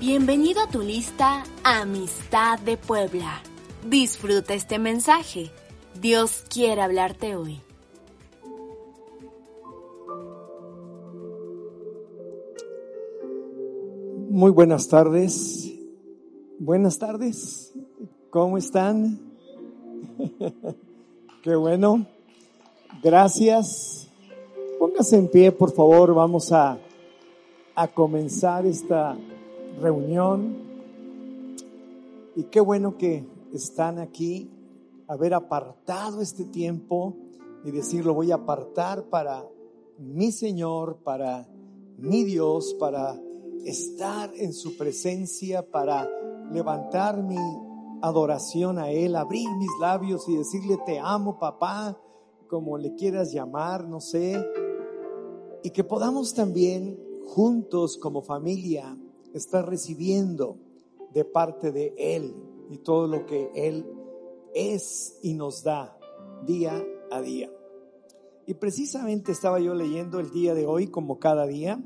Bienvenido a tu lista Amistad de Puebla. Disfruta este mensaje. Dios quiere hablarte hoy. Muy buenas tardes. Buenas tardes. ¿Cómo están? Qué bueno. Gracias. Póngase en pie, por favor. Vamos a, a comenzar esta reunión. Y qué bueno que están aquí, haber apartado este tiempo y decir, lo voy a apartar para mi Señor, para mi Dios, para estar en su presencia, para levantar mi adoración a Él, abrir mis labios y decirle, te amo papá, como le quieras llamar, no sé, y que podamos también juntos como familia estar recibiendo de parte de Él y todo lo que Él es y nos da día a día. Y precisamente estaba yo leyendo el día de hoy, como cada día,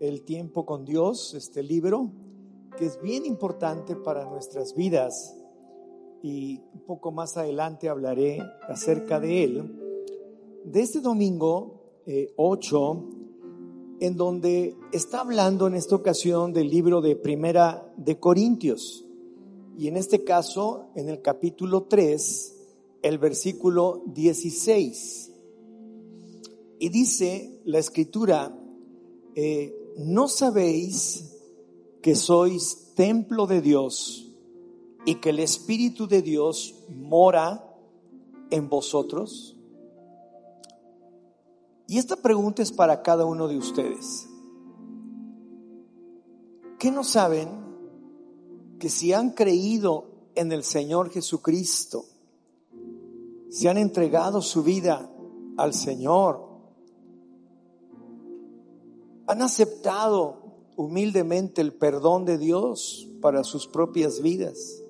El tiempo con Dios, este libro, que es bien importante para nuestras vidas. Y un poco más adelante hablaré acerca de él. De este domingo 8, eh, en donde está hablando en esta ocasión del libro de Primera de Corintios. Y en este caso, en el capítulo 3, el versículo 16. Y dice la escritura, eh, ¿no sabéis que sois templo de Dios y que el Espíritu de Dios mora en vosotros? Y esta pregunta es para cada uno de ustedes. ¿Qué no saben que si han creído en el Señor Jesucristo, si han entregado su vida al Señor, han aceptado humildemente el perdón de Dios para sus propias vidas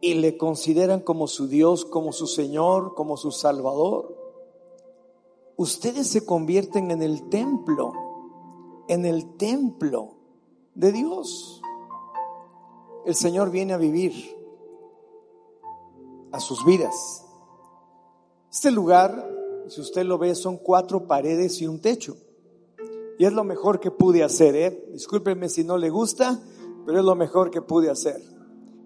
y le consideran como su Dios, como su Señor, como su Salvador? Ustedes se convierten en el templo, en el templo de Dios. El Señor viene a vivir a sus vidas. Este lugar, si usted lo ve, son cuatro paredes y un techo. Y es lo mejor que pude hacer, ¿eh? Discúlpeme si no le gusta, pero es lo mejor que pude hacer.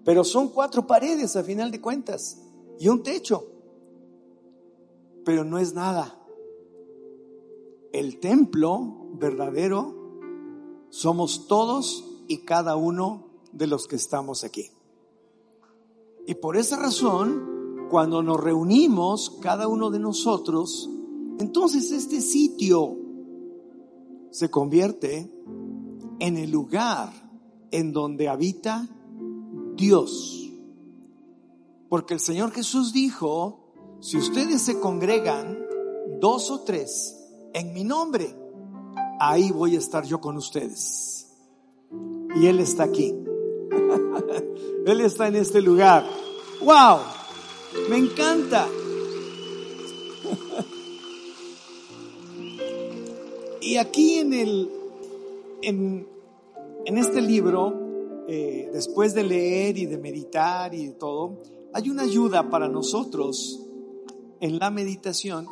Pero son cuatro paredes a final de cuentas y un techo. Pero no es nada el templo verdadero somos todos y cada uno de los que estamos aquí. Y por esa razón, cuando nos reunimos, cada uno de nosotros, entonces este sitio se convierte en el lugar en donde habita Dios. Porque el Señor Jesús dijo, si ustedes se congregan, dos o tres, en mi nombre, ahí voy a estar yo con ustedes. Y Él está aquí. Él está en este lugar. ¡Wow! Me encanta. y aquí en el, en, en este libro, eh, después de leer y de meditar y de todo, hay una ayuda para nosotros en la meditación.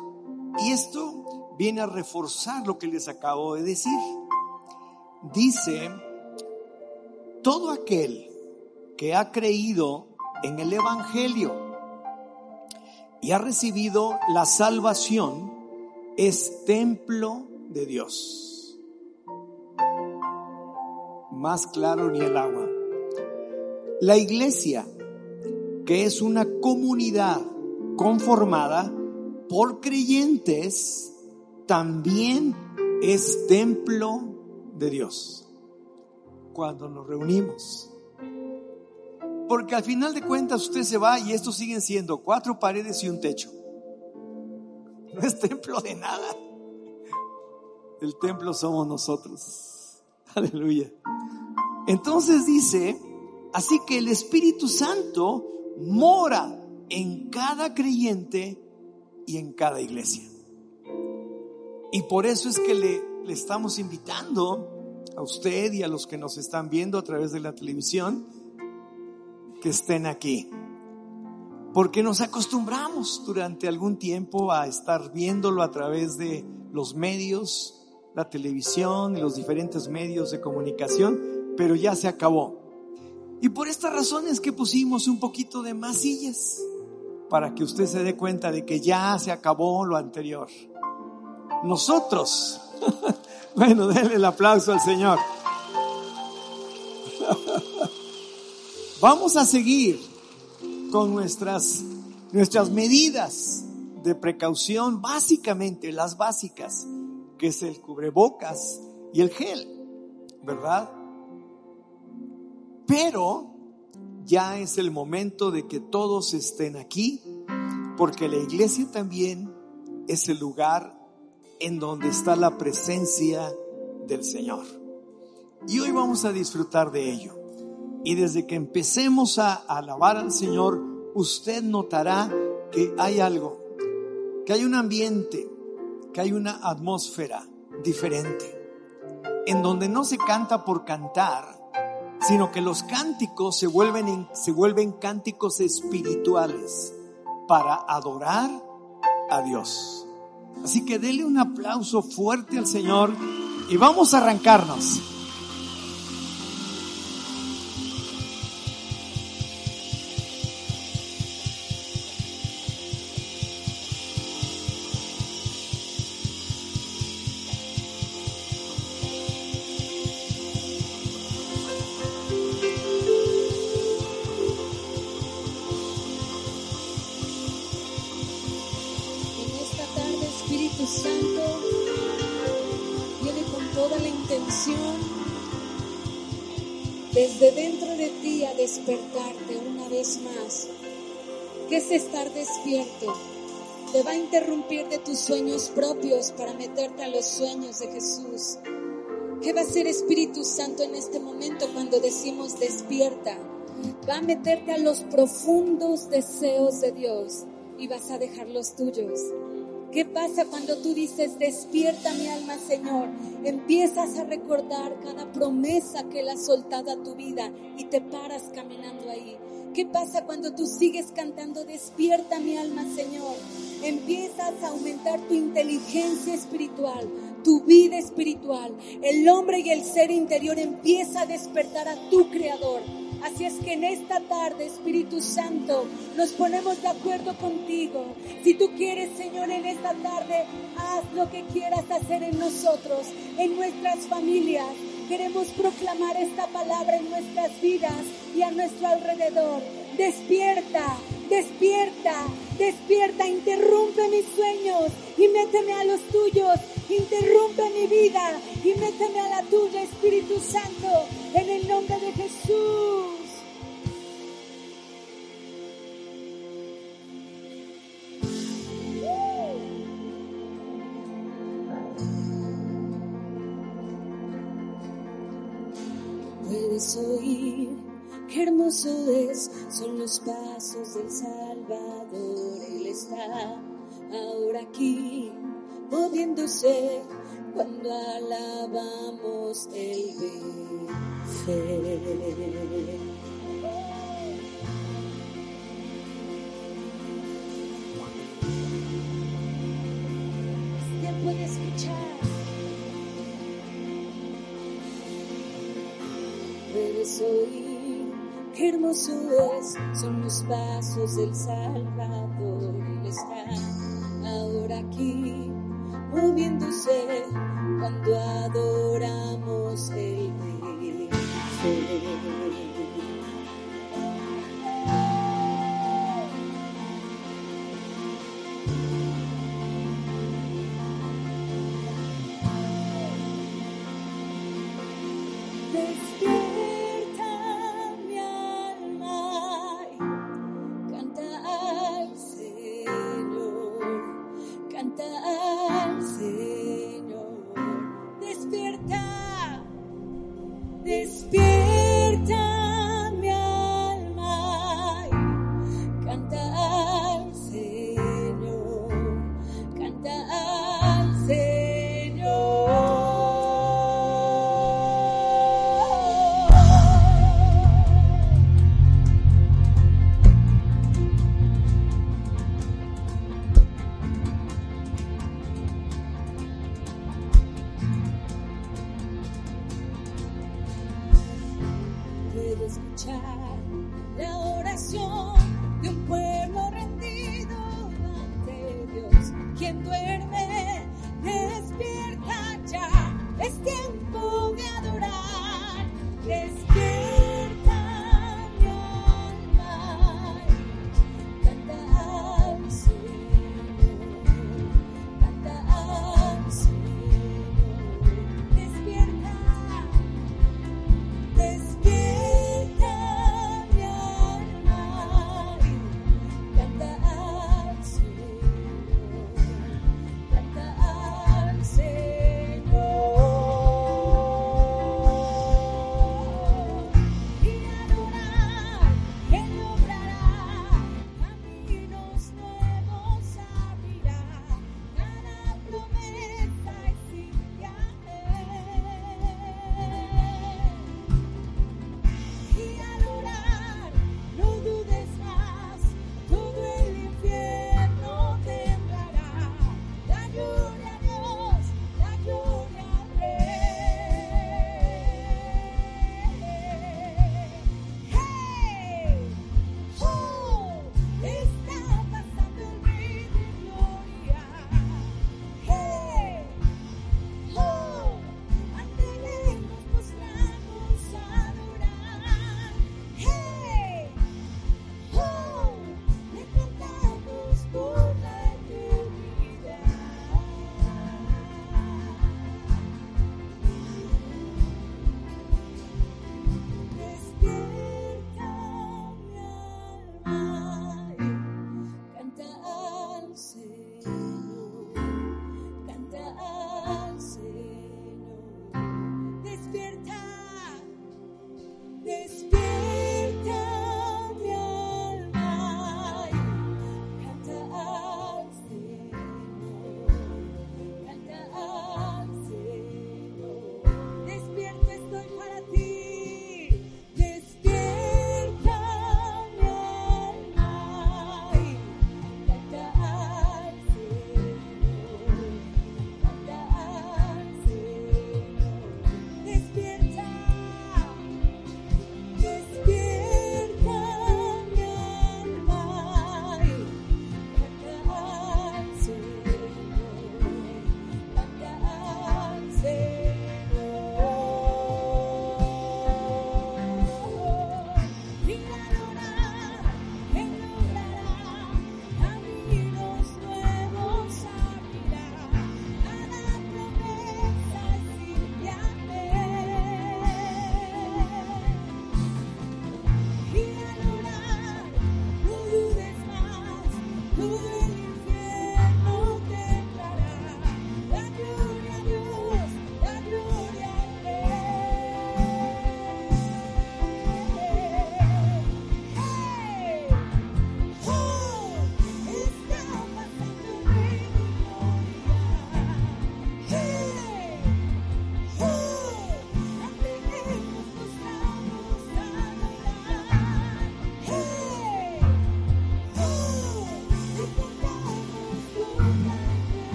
Y esto viene a reforzar lo que les acabo de decir. Dice, todo aquel que ha creído en el Evangelio y ha recibido la salvación es templo de Dios. Más claro ni el agua. La iglesia, que es una comunidad conformada por creyentes, también es templo de Dios cuando nos reunimos. Porque al final de cuentas usted se va y estos siguen siendo cuatro paredes y un techo. No es templo de nada. El templo somos nosotros. Aleluya. Entonces dice, así que el Espíritu Santo mora en cada creyente y en cada iglesia. Y por eso es que le, estamos invitando a usted y a los que nos están viendo a través de la televisión que estén aquí. Porque nos acostumbramos durante algún tiempo a estar viéndolo a través de los medios, la televisión y los diferentes medios de comunicación, pero ya se acabó. Y por esta razón es que pusimos un poquito de más sillas para que usted se dé cuenta de que ya se acabó lo anterior. Nosotros, bueno, denle el aplauso al Señor. Vamos a seguir con nuestras, nuestras medidas de precaución, básicamente las básicas, que es el cubrebocas y el gel, ¿verdad? Pero ya es el momento de que todos estén aquí, porque la iglesia también es el lugar en donde está la presencia del Señor. Y hoy vamos a disfrutar de ello. Y desde que empecemos a alabar al Señor, usted notará que hay algo, que hay un ambiente, que hay una atmósfera diferente, en donde no se canta por cantar, sino que los cánticos se vuelven, se vuelven cánticos espirituales para adorar a Dios. Así que dele un aplauso fuerte al Señor y vamos a arrancarnos. Te va a interrumpir de tus sueños propios para meterte a los sueños de Jesús. ¿Qué va a hacer Espíritu Santo en este momento cuando decimos despierta? Va a meterte a los profundos deseos de Dios y vas a dejar los tuyos. ¿Qué pasa cuando tú dices, despierta mi alma, Señor? Empiezas a recordar cada promesa que Él ha soltado a tu vida y te paras caminando ahí. ¿Qué pasa cuando tú sigues cantando, despierta mi alma, Señor? Empiezas a aumentar tu inteligencia espiritual, tu vida espiritual. El hombre y el ser interior empieza a despertar a tu Creador. Así es que en esta tarde, Espíritu Santo, nos ponemos de acuerdo contigo. Si tú quieres, Señor, en esta tarde, haz lo que quieras hacer en nosotros, en nuestras familias, Queremos proclamar esta palabra en nuestras vidas y a nuestro alrededor. Despierta, despierta, despierta, interrumpe mis sueños y méteme a los tuyos. Interrumpe mi vida y méteme a la tuya, Espíritu Santo, en el nombre de Jesús. Qué hermoso es, son los pasos del Salvador. Él está ahora aquí, moviéndose cuando alabamos el fe. tiempo escuchar. puedes oír. Qué hermoso es, son los pasos del Salvador. Él está ahora aquí, moviéndose cuando adoramos el.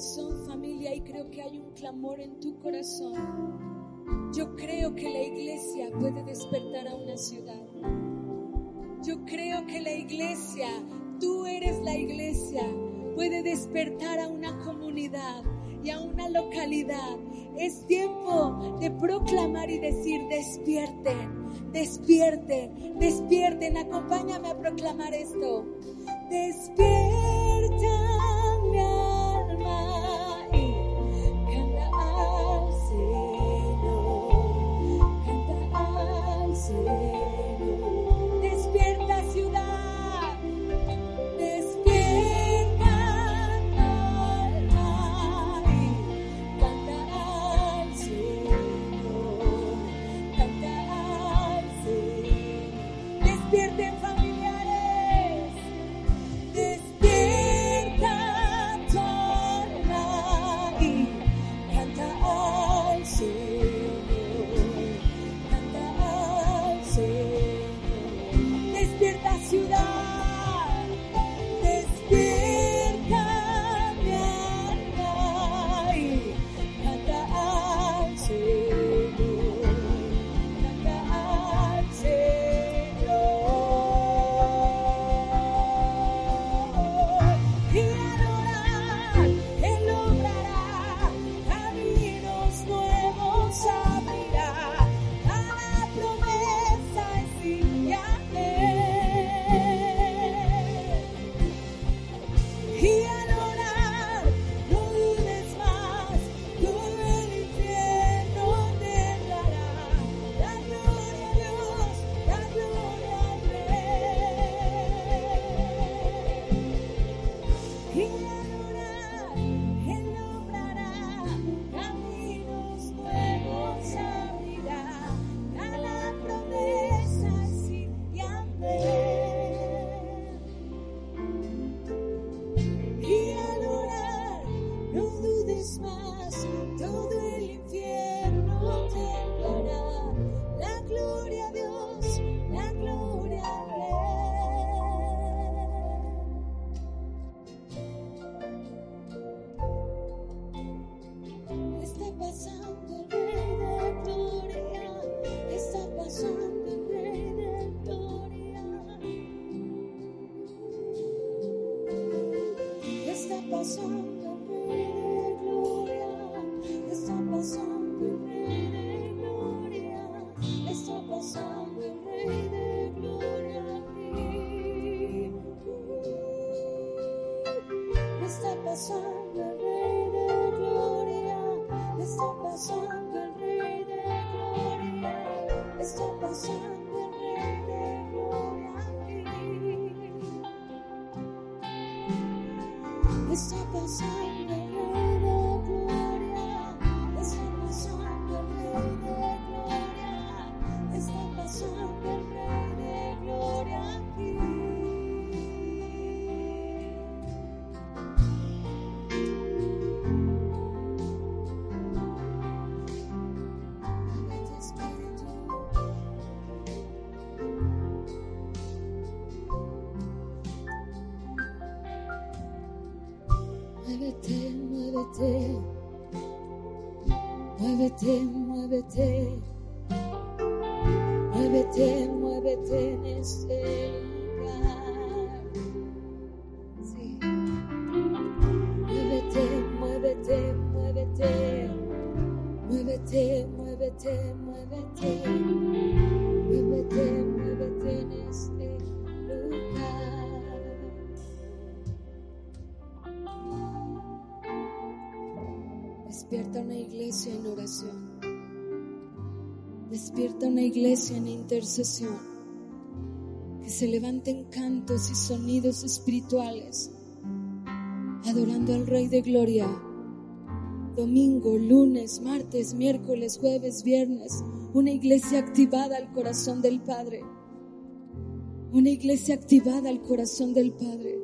corazón, familia, y creo que hay un clamor en tu corazón. Yo creo que la iglesia puede despertar a una ciudad. Yo creo que la iglesia, tú eres la iglesia, puede despertar a una comunidad y a una localidad. Es tiempo de proclamar y decir, despierten, despierten, despierten, acompáñame a proclamar esto. Despierten. muévete, muévete, muévete. que se levanten cantos y sonidos espirituales, adorando al Rey de Gloria, domingo, lunes, martes, miércoles, jueves, viernes, una iglesia activada al corazón del Padre, una iglesia activada al corazón del Padre.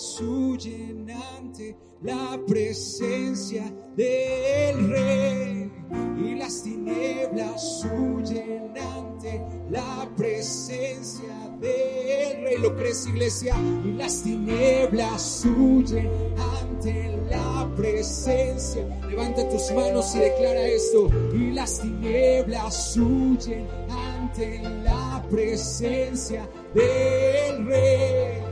su llenante, la presencia del Rey. Y las tinieblas su llenante, la presencia del Rey. Lo crees, iglesia. Y las tinieblas su llenante, la presencia. Levanta tus manos y declara esto. Y las tinieblas su llenante, la presencia del Rey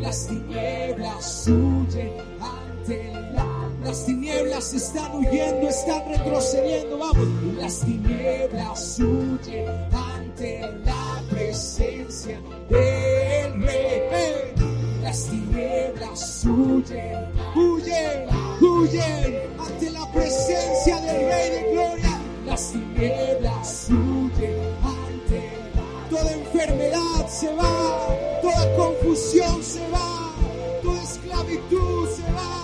las tinieblas huyen ante la las tinieblas están huyendo, están retrocediendo, vamos. Las tinieblas huyen ante la presencia del Rey. Las tinieblas huyen, huyen, huyen ante la presencia del Rey de Gloria. Las tinieblas huyen ante toda enfermedad se va, toda confusión se va, toda esclavitud se va.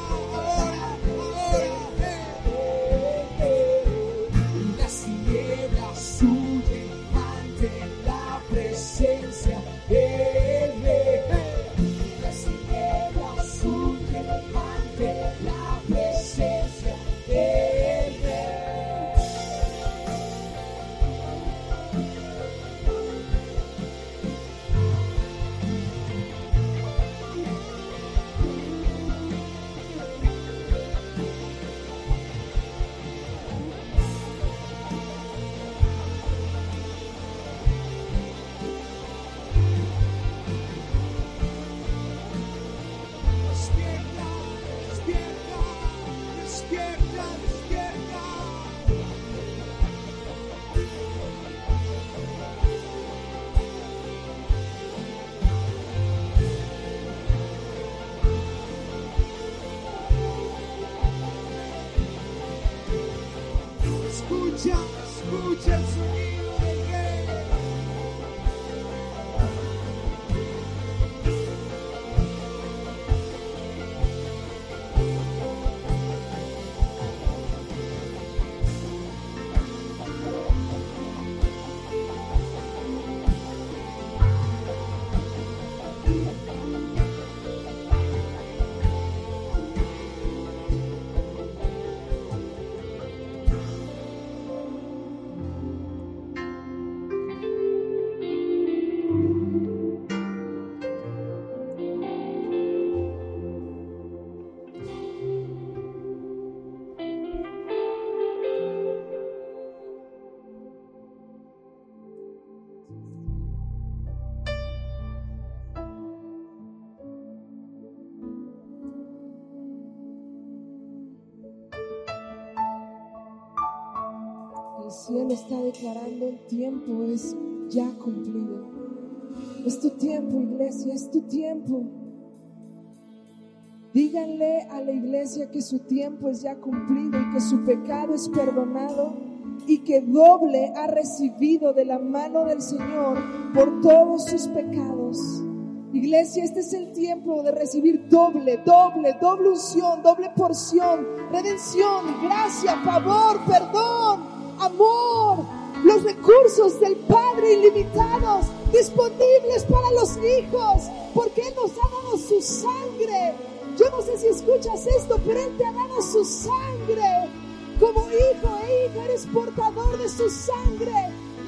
Cielo está declarando el tiempo es ya cumplido. Es tu tiempo, iglesia, es tu tiempo. Díganle a la iglesia que su tiempo es ya cumplido y que su pecado es perdonado y que doble ha recibido de la mano del Señor por todos sus pecados. Iglesia, este es el tiempo de recibir doble, doble, doble unción, doble porción, redención, gracia, favor, perdón, amor, los recursos del Padre ilimitados, disponibles para los hijos, porque Él nos ha dado su sangre. Yo no sé si escuchas esto, pero Él te ha dado su sangre. Como hijo e hija eres portador de su sangre.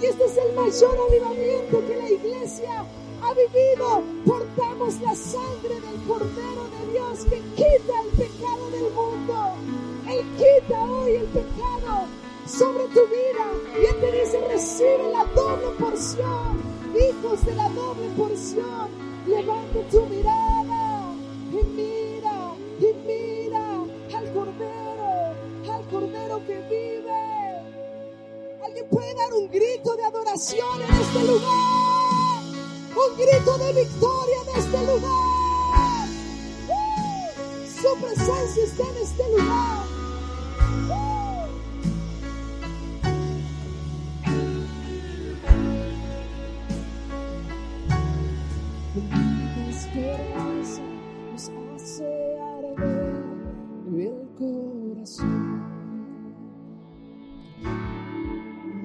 Y este es el mayor avivamiento que la iglesia ha vivido. Portamos la sangre del Cordero de Dios que quita el pecado del mundo. Él quita hoy el pecado sobre tu vida. Y Él te dice, recibe la doble porción. Hijos de la doble porción. Levanta tu mirada y mira, y mira al Cordero, al Cordero que vive. Alguien puede dar un grito de adoración en este lugar. Un grito de victoria en este lugar. ¡Uh! Su presencia está en este lugar. ¡Uh! esperanza nos hace arder el corazón.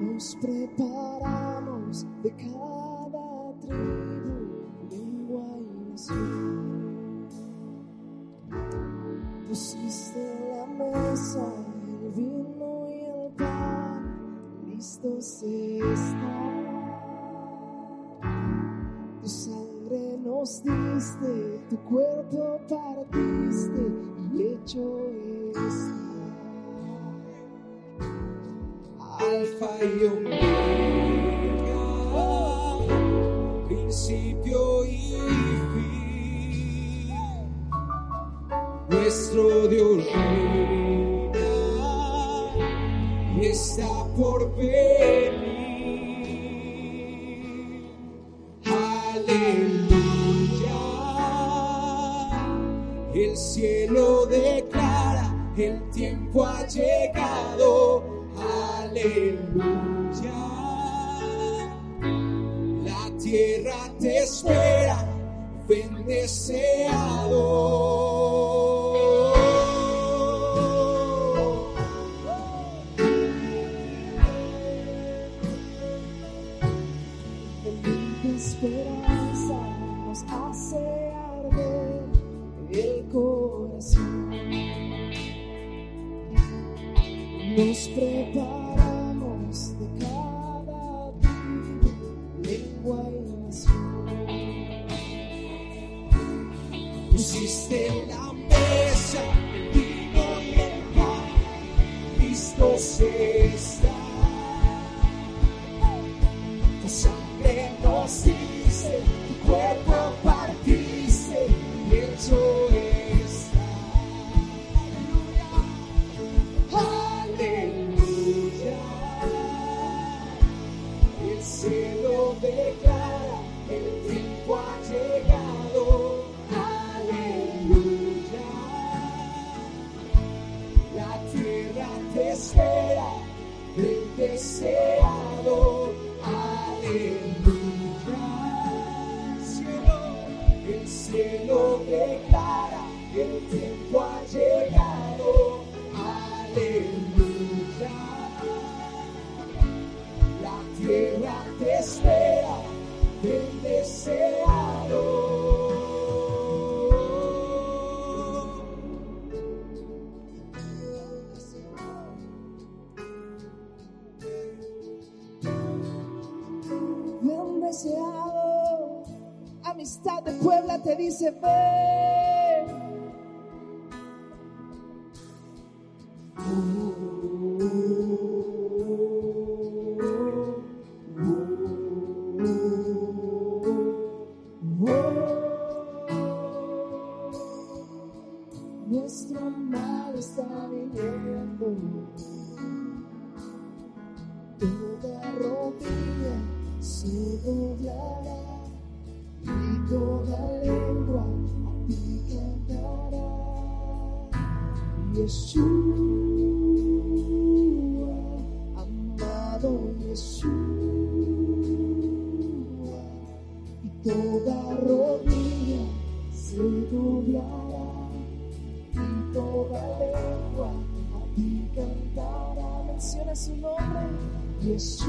Nos preparamos de cada tribu, lengua y nación. Pusiste en la mesa el vino y el pan, listos están nos diste, tu cuerpo partiste y hecho está. Alfa y Omega, principio y fin, nuestro Dios reina está por ver. to be. Amado Yeshua, y toda rodilla se doblará y toda lengua a ti. Menciona su nombre, Jesús,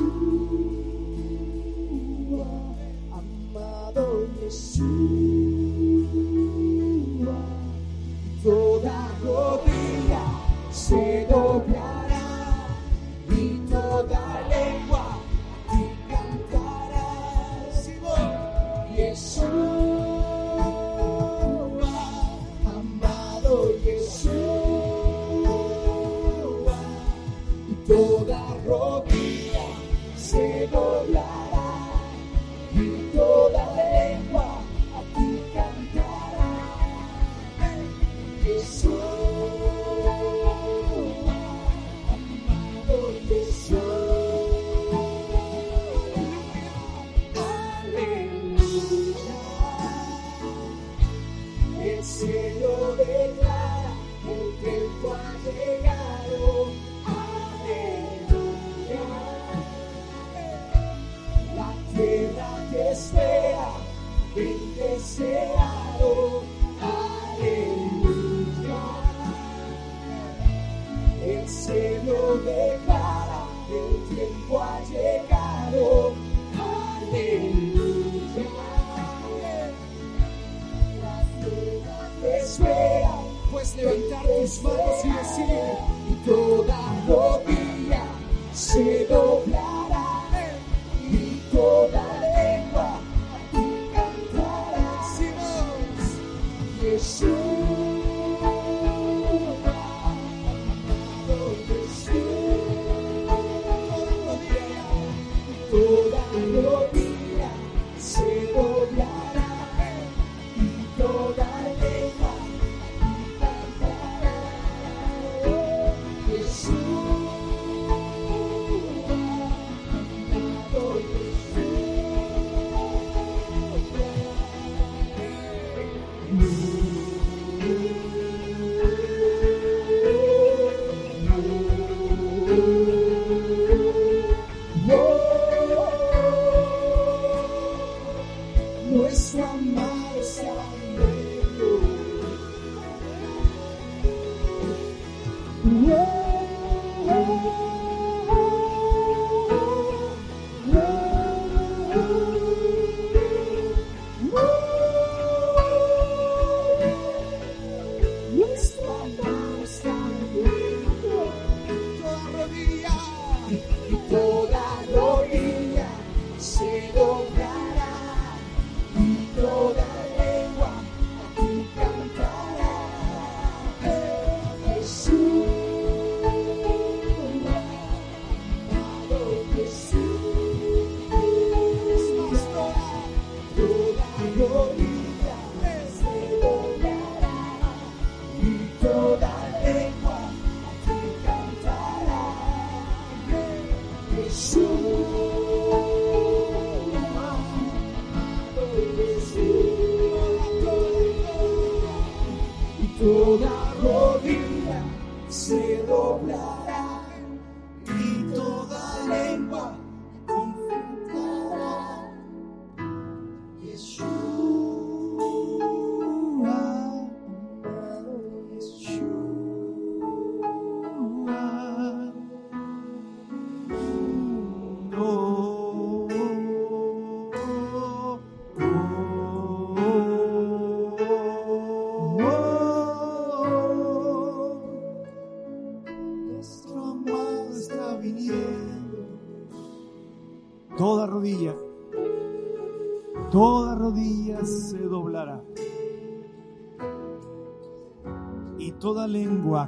amado Yeshua.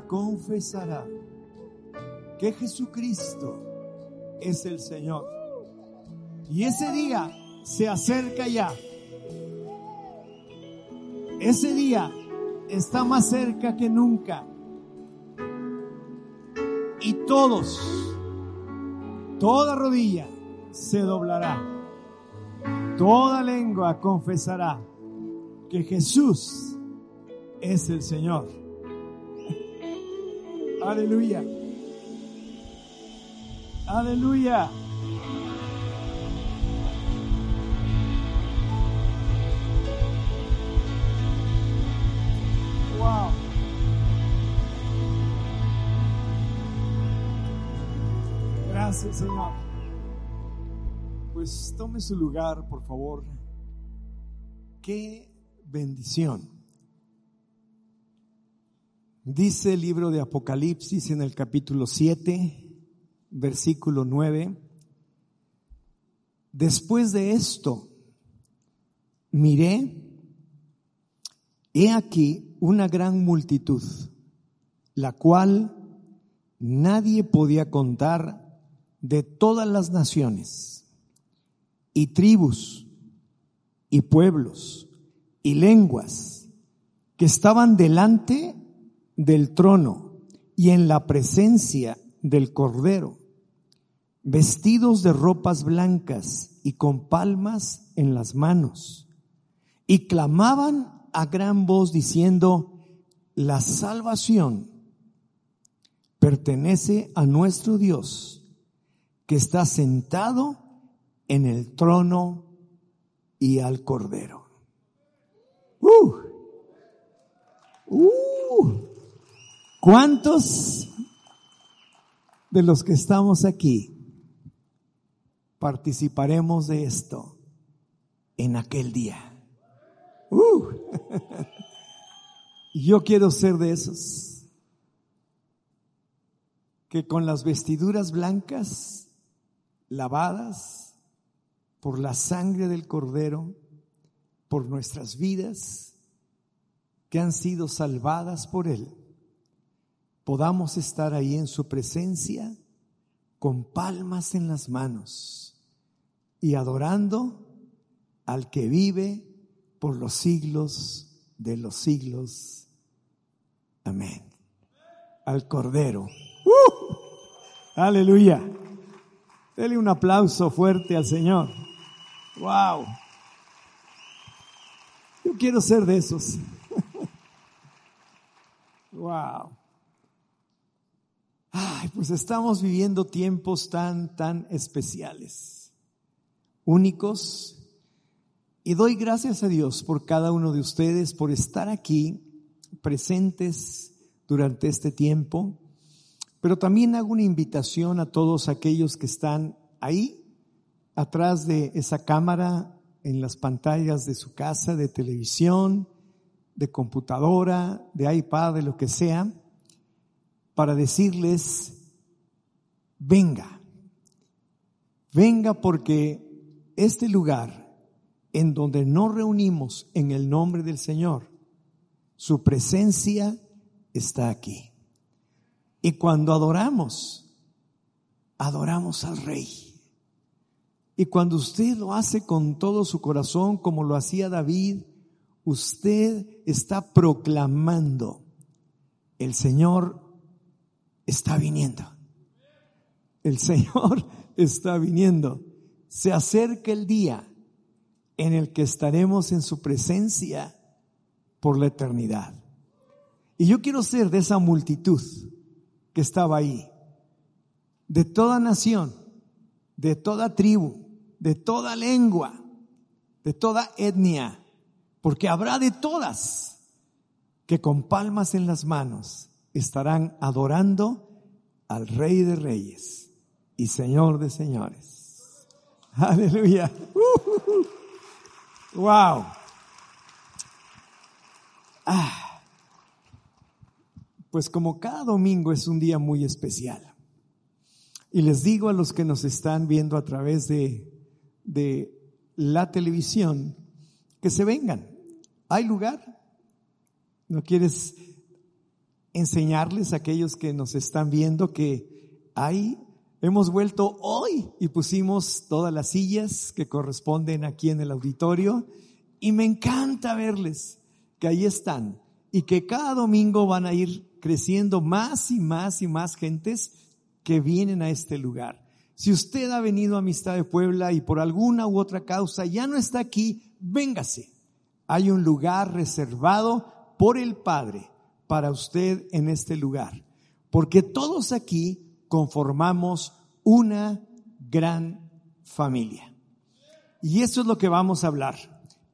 Confesará que Jesucristo es el Señor. Y ese día se acerca ya. Ese día está más cerca que nunca. Y todos, toda rodilla se doblará. Toda lengua confesará que Jesús es el Señor. Aleluya. Aleluya. Wow. Gracias, Señor. Pues tome su lugar, por favor. Qué bendición Dice el libro de Apocalipsis en el capítulo 7, versículo 9. Después de esto, miré, he aquí una gran multitud, la cual nadie podía contar de todas las naciones y tribus y pueblos y lenguas que estaban delante del trono y en la presencia del Cordero, vestidos de ropas blancas y con palmas en las manos, y clamaban a gran voz diciendo, la salvación pertenece a nuestro Dios, que está sentado en el trono y al Cordero. Uh. ¿Cuántos de los que estamos aquí participaremos de esto en aquel día? Uh. Yo quiero ser de esos que con las vestiduras blancas, lavadas por la sangre del cordero, por nuestras vidas, que han sido salvadas por Él, podamos estar ahí en su presencia con palmas en las manos y adorando al que vive por los siglos de los siglos. Amén. Al Cordero. ¡Uh! Aleluya. Dele un aplauso fuerte al Señor. Wow. Yo quiero ser de esos. wow. Ay, pues estamos viviendo tiempos tan, tan especiales, únicos. Y doy gracias a Dios por cada uno de ustedes, por estar aquí presentes durante este tiempo. Pero también hago una invitación a todos aquellos que están ahí, atrás de esa cámara, en las pantallas de su casa, de televisión, de computadora, de iPad, de lo que sea, para decirles, venga, venga porque este lugar en donde nos reunimos en el nombre del Señor, su presencia está aquí. Y cuando adoramos, adoramos al Rey. Y cuando usted lo hace con todo su corazón, como lo hacía David, usted está proclamando, el Señor está viniendo. El Señor está viniendo. Se acerca el día en el que estaremos en su presencia por la eternidad. Y yo quiero ser de esa multitud que estaba ahí, de toda nación, de toda tribu, de toda lengua, de toda etnia, porque habrá de todas que con palmas en las manos estarán adorando al Rey de Reyes y Señor de Señores. Aleluya. Wow. Ah. Pues como cada domingo es un día muy especial. Y les digo a los que nos están viendo a través de de la televisión que se vengan. ¿Hay lugar? ¿No quieres enseñarles a aquellos que nos están viendo que hay? Hemos vuelto hoy y pusimos todas las sillas que corresponden aquí en el auditorio y me encanta verles que ahí están y que cada domingo van a ir creciendo más y más y más gentes que vienen a este lugar. Si usted ha venido a Amistad de Puebla y por alguna u otra causa ya no está aquí, véngase. Hay un lugar reservado por el Padre para usted en este lugar. Porque todos aquí conformamos una gran familia. Y eso es lo que vamos a hablar.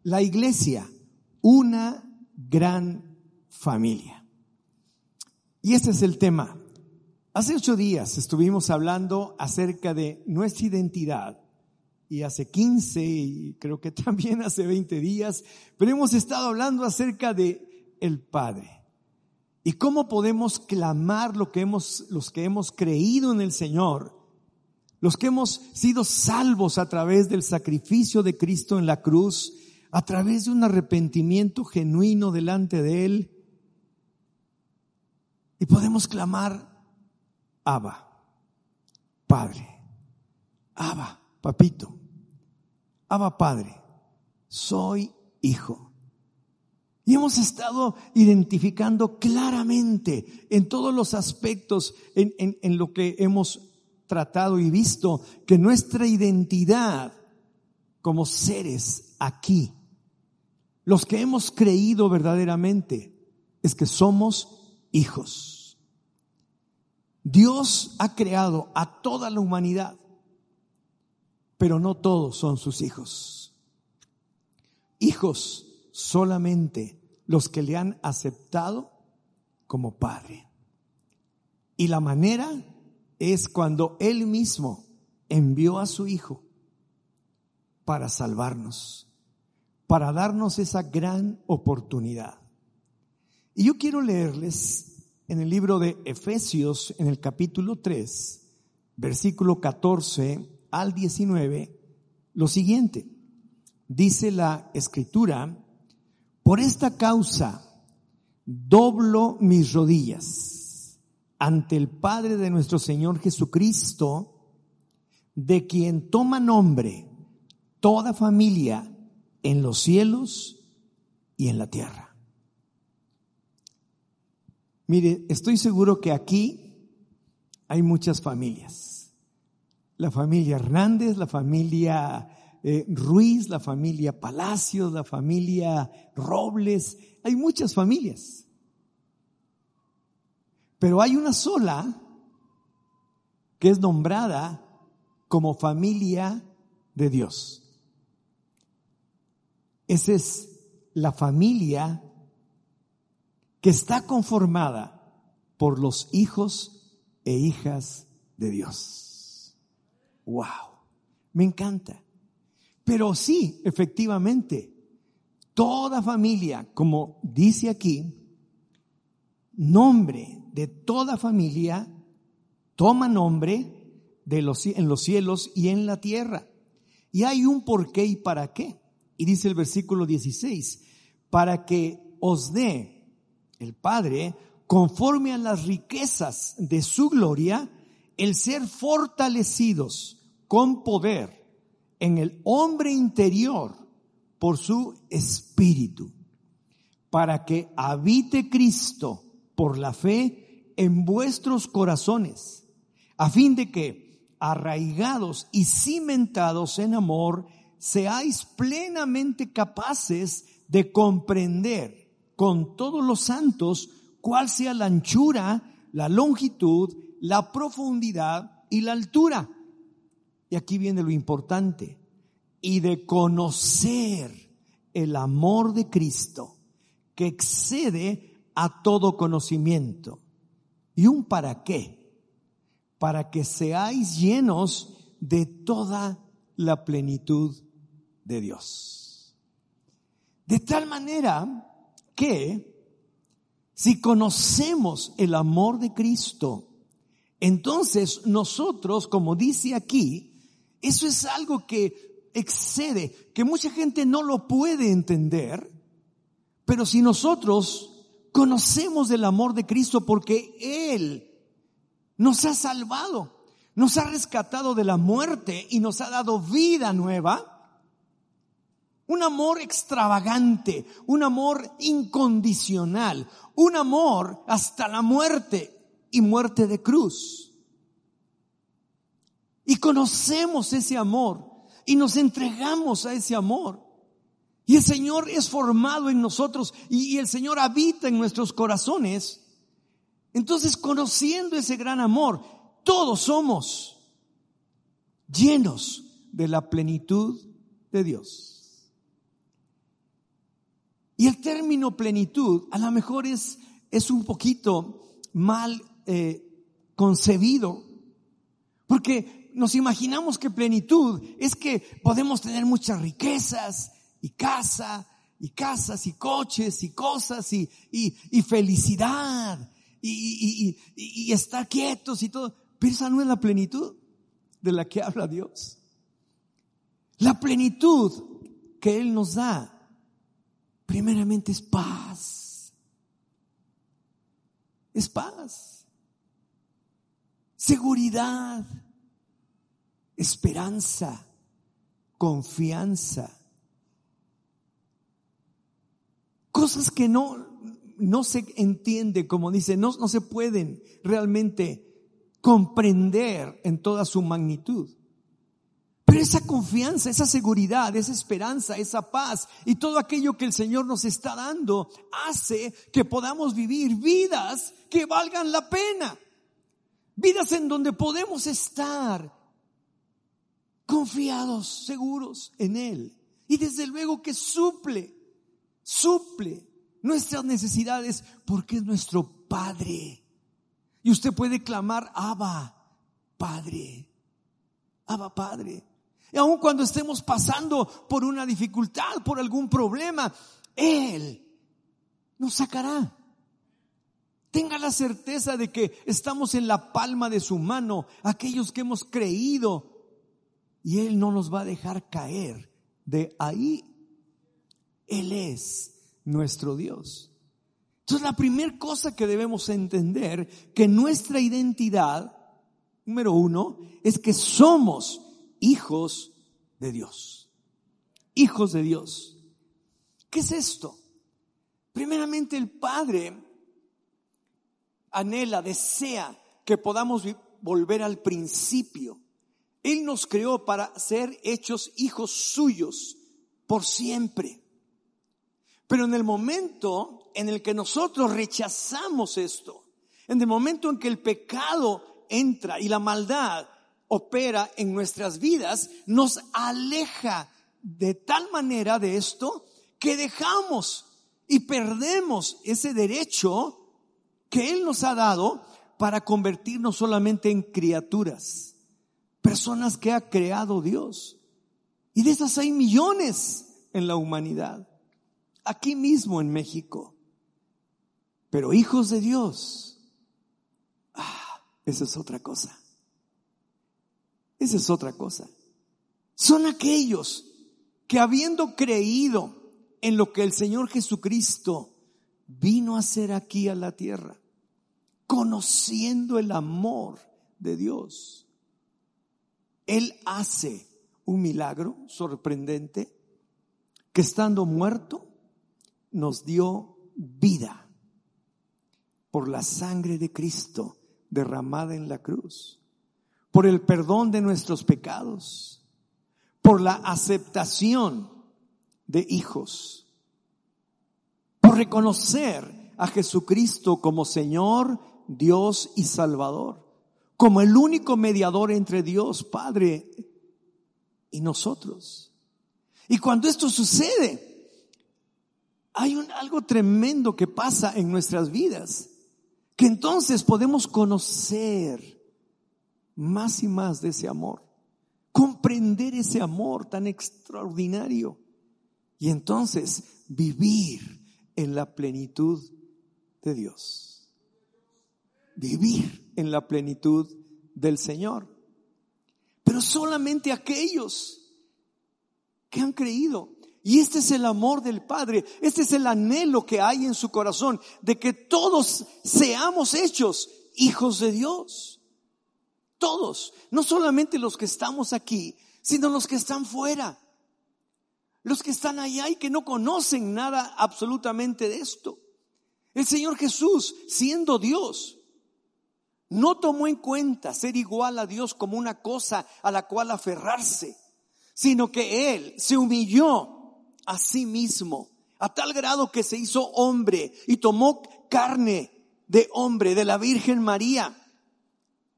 La iglesia, una gran familia. Y ese es el tema Hace ocho días estuvimos hablando acerca de nuestra identidad y hace quince y creo que también hace veinte días, pero hemos estado hablando acerca de el Padre y cómo podemos clamar lo que hemos, los que hemos creído en el Señor, los que hemos sido salvos a través del sacrificio de Cristo en la cruz, a través de un arrepentimiento genuino delante de Él, y podemos clamar Abba, Padre. Abba, papito. Abba, Padre. Soy hijo. Y hemos estado identificando claramente en todos los aspectos, en, en, lo que hemos tratado y visto, que nuestra identidad como seres aquí, los que hemos creído verdaderamente, es que somos hijos. Dios ha creado a toda la humanidad, pero no todos son sus hijos. Hijos solamente los que le han aceptado como padre. Y la manera es cuando Él mismo envió a su Hijo para salvarnos, para darnos esa gran oportunidad. Y yo quiero leerles en el libro de Efesios, en el capítulo 3, versículo 14 al 19, lo siguiente. Dice la escritura, por esta causa doblo mis rodillas ante el Padre de nuestro Señor Jesucristo, de quien toma nombre toda familia en los cielos y en la tierra. Mire, estoy seguro que aquí hay muchas familias. La familia Hernández, la familia eh, Ruiz, la familia Palacios, la familia Robles, hay muchas familias. Pero hay una sola que es nombrada como familia de Dios. Esa es la familia que está conformada por los hijos e hijas de Dios. Wow. Me encanta. Pero sí, efectivamente, toda familia, como dice aquí, nombre de toda familia toma nombre de los, en los cielos y en la tierra. Y hay un por qué y para qué. Y dice el versículo 16, para que os dé el Padre, conforme a las riquezas de su gloria, el ser fortalecidos con poder en el hombre interior por su espíritu, para que habite Cristo por la fe en vuestros corazones, a fin de que, arraigados y cimentados en amor, seáis plenamente capaces de comprender con todos los santos cuál sea la anchura, la longitud, la profundidad y la altura. Y aquí viene lo importante. Y de conocer el amor de Cristo que excede a todo conocimiento. ¿Y un para qué? Para que seáis llenos de toda la plenitud de Dios. De tal manera que si conocemos el amor de Cristo, entonces nosotros, como dice aquí, eso es algo que excede, que mucha gente no lo puede entender, pero si nosotros conocemos el amor de Cristo porque Él nos ha salvado, nos ha rescatado de la muerte y nos ha dado vida nueva, un amor extravagante, un amor incondicional, un amor hasta la muerte y muerte de cruz. Y conocemos ese amor y nos entregamos a ese amor. Y el Señor es formado en nosotros y, el Señor habita en nuestros corazones. Entonces, conociendo ese gran amor, todos somos llenos de la plenitud de Dios. Y el término plenitud a lo mejor es, es un poquito mal eh, concebido, porque nos imaginamos que plenitud es que podemos tener muchas riquezas y casa y casas y coches y cosas y, y, felicidad y, y estar quietos y todo. Pero esa no es la plenitud de la que habla Dios. La plenitud que Él nos da primeramente es paz. Es paz. Seguridad. Esperanza. Confianza. Cosas que no, no se entiende, como dice, no, no se pueden realmente comprender en toda su magnitud. Pero esa confianza, esa seguridad, esa esperanza, esa paz y todo aquello que el Señor nos está dando hace que podamos vivir vidas que valgan la pena. Vidas en donde podemos estar confiados, seguros en Él. Y desde luego que suple, suple nuestras necesidades porque es nuestro Padre. Y usted puede clamar, Abba, Padre, Abba, Padre. Y aun cuando estemos pasando por una dificultad, por algún problema, Él nos sacará. Tenga la certeza de que estamos en la palma de su mano, aquellos que hemos creído, y Él no nos va a dejar caer de ahí. Él es nuestro Dios. Entonces la primera cosa que debemos entender, que nuestra identidad, número uno, es que somos hijos de Dios. Hijos de Dios. ¿Qué es esto? Primeramente el Padre anhela, desea que podamos volver al principio. Él nos creó para ser hechos hijos suyos por siempre. Pero en el momento en el que nosotros rechazamos esto, en el momento en que el pecado entra y la maldad opera en nuestras vidas nos aleja de tal manera de esto que dejamos y perdemos ese derecho que Él nos ha dado para convertirnos solamente en criaturas, personas que ha creado Dios. Y de esas hay millones en la humanidad, aquí mismo en México. Pero hijos de Dios, ah, esa es otra cosa. Esa es otra cosa. Son aquellos que habiendo creído en lo que el Señor Jesucristo vino a hacer aquí a la tierra, conociendo el amor de Dios, Él hace un milagro sorprendente que estando muerto nos dio vida por la sangre de Cristo derramada en la cruz, por el perdón de nuestros pecados, por la aceptación de hijos, por reconocer a Jesucristo como Señor, Dios y Salvador, como el único mediador entre Dios Padre y nosotros. Y cuando esto sucede, hay algo tremendo que pasa en nuestras vidas, que entonces podemos conocer más y más de ese amor, comprender ese amor tan extraordinario y entonces vivir en la plenitud de Dios. Vivir en la plenitud del Señor. Pero solamente aquellos que han creído. Y este es el amor del Padre, este es el anhelo que hay en su corazón de que todos seamos hechos hijos de Dios. Todos, no solamente los que estamos aquí, sino los que están fuera. Los que están allá y que no conocen nada absolutamente de esto. El Señor Jesús, siendo Dios, no tomó en cuenta ser igual a Dios como una cosa a la cual aferrarse, sino que Él se humilló a sí mismo, a tal grado que se hizo hombre y tomó carne de hombre de la Virgen María.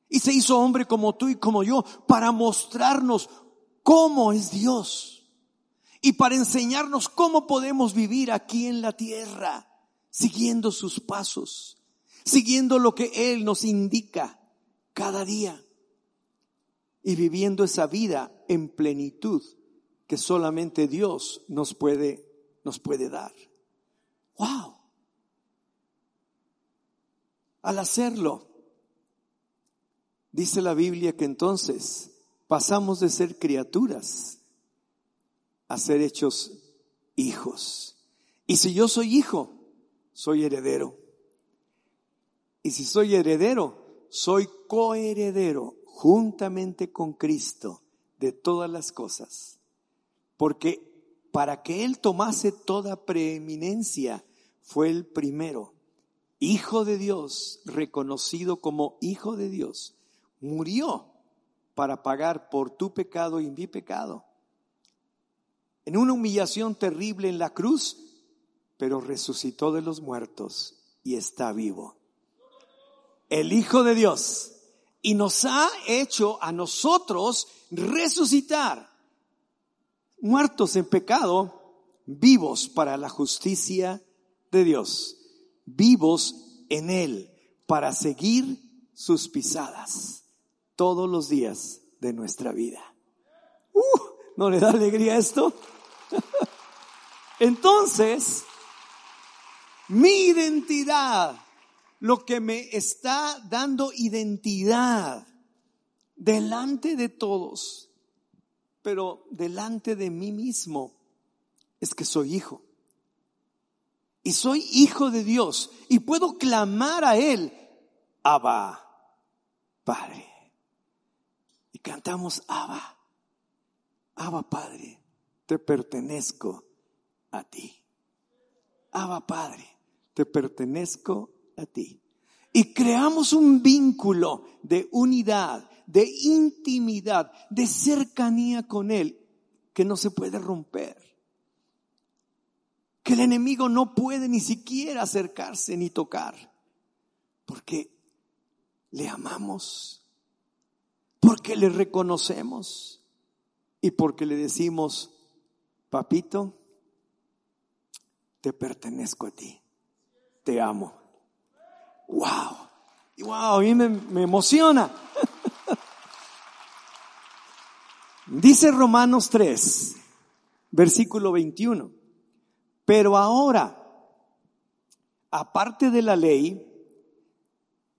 Y se hizo hombre como tú y como yo para mostrarnos cómo es Dios y para enseñarnos cómo podemos vivir aquí en la tierra, siguiendo sus pasos siguiendo lo que Él nos indica cada día y viviendo esa vida en plenitud que solamente Dios nos puede, nos puede dar. ¡Wow! Al hacerlo, dice la Biblia que entonces pasamos de ser criaturas a ser hechos hijos. Y si yo soy hijo, soy heredero. Y si soy heredero, soy coheredero juntamente con Cristo de todas las cosas. Porque para que Él tomase toda preeminencia, fue el primero, Hijo de Dios, reconocido como Hijo de Dios, murió para pagar por tu pecado y mi pecado. En una humillación terrible en la cruz, pero resucitó de los muertos y está vivo el Hijo de Dios, y nos ha hecho a nosotros resucitar, muertos en pecado, vivos para la justicia de Dios, vivos en Él para seguir sus pisadas todos los días de nuestra vida. Uh, ¿No le da alegría esto? Entonces, mi identidad lo que me está dando identidad delante de todos, pero delante de mí mismo, es que soy hijo. Y soy hijo de Dios y puedo clamar a Él, Abba, Padre. Y cantamos, Abba, Abba, Padre, te pertenezco a ti. Abba, Padre, te pertenezco a ti. Y creamos un vínculo de unidad, de intimidad, de cercanía con Él que no se puede romper. Que el enemigo no puede ni siquiera acercarse ni tocar. Porque le amamos, porque le reconocemos y porque le decimos, papito, te pertenezco a ti, te amo wow, wow, a mí me, emociona. Dice Romanos 3, versículo 21. Pero ahora, aparte de la ley,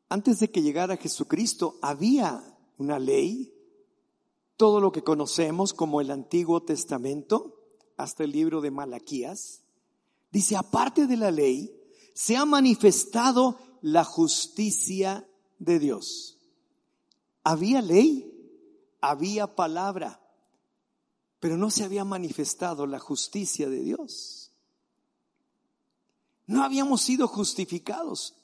antes de que llegara Jesucristo, había una ley, todo lo que conocemos como el Antiguo Testamento, hasta el libro de Malaquías. Dice, aparte de la ley, se ha manifestado la justicia de Dios. Había ley, había palabra, pero no se había manifestado la justicia de Dios. No habíamos sido justificados.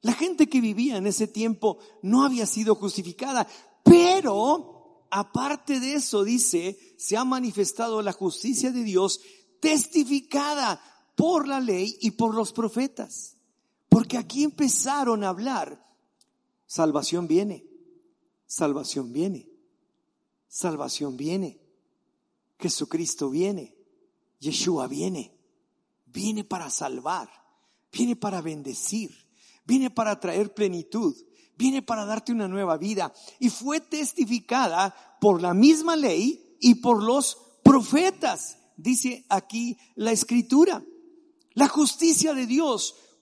La gente que vivía en ese tiempo no había sido justificada, pero aparte de eso, dice, se ha manifestado la justicia de Dios testificada por la ley y por los profetas. Porque aquí empezaron a hablar, salvación viene, salvación viene, salvación viene, Jesucristo viene, Yeshua viene, viene para salvar, viene para bendecir viene para traer plenitud, viene para darte una nueva vida. Y fue testificada por la misma ley y por los profetas, dice aquí la escritura. La justicia de Dios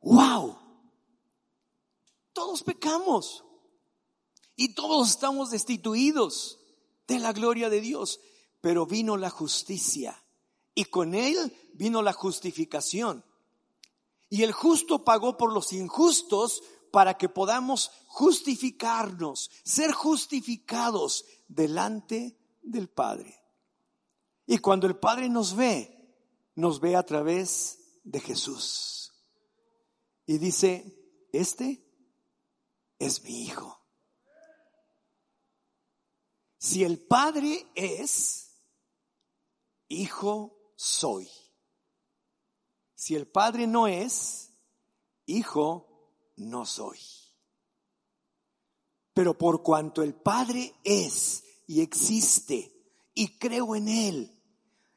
¡Wow! Todos pecamos y todos estamos destituidos de la gloria de Dios, pero vino la justicia y con él vino la justificación. Y el justo pagó por los injustos para que podamos justificarnos, ser justificados delante del Padre. Y cuando el Padre nos ve, nos ve a través de Jesús. Y dice, este es mi Hijo. Si el Padre es, Hijo soy. Si el Padre no es, Hijo no soy. Pero por cuanto el Padre es y existe y creo en Él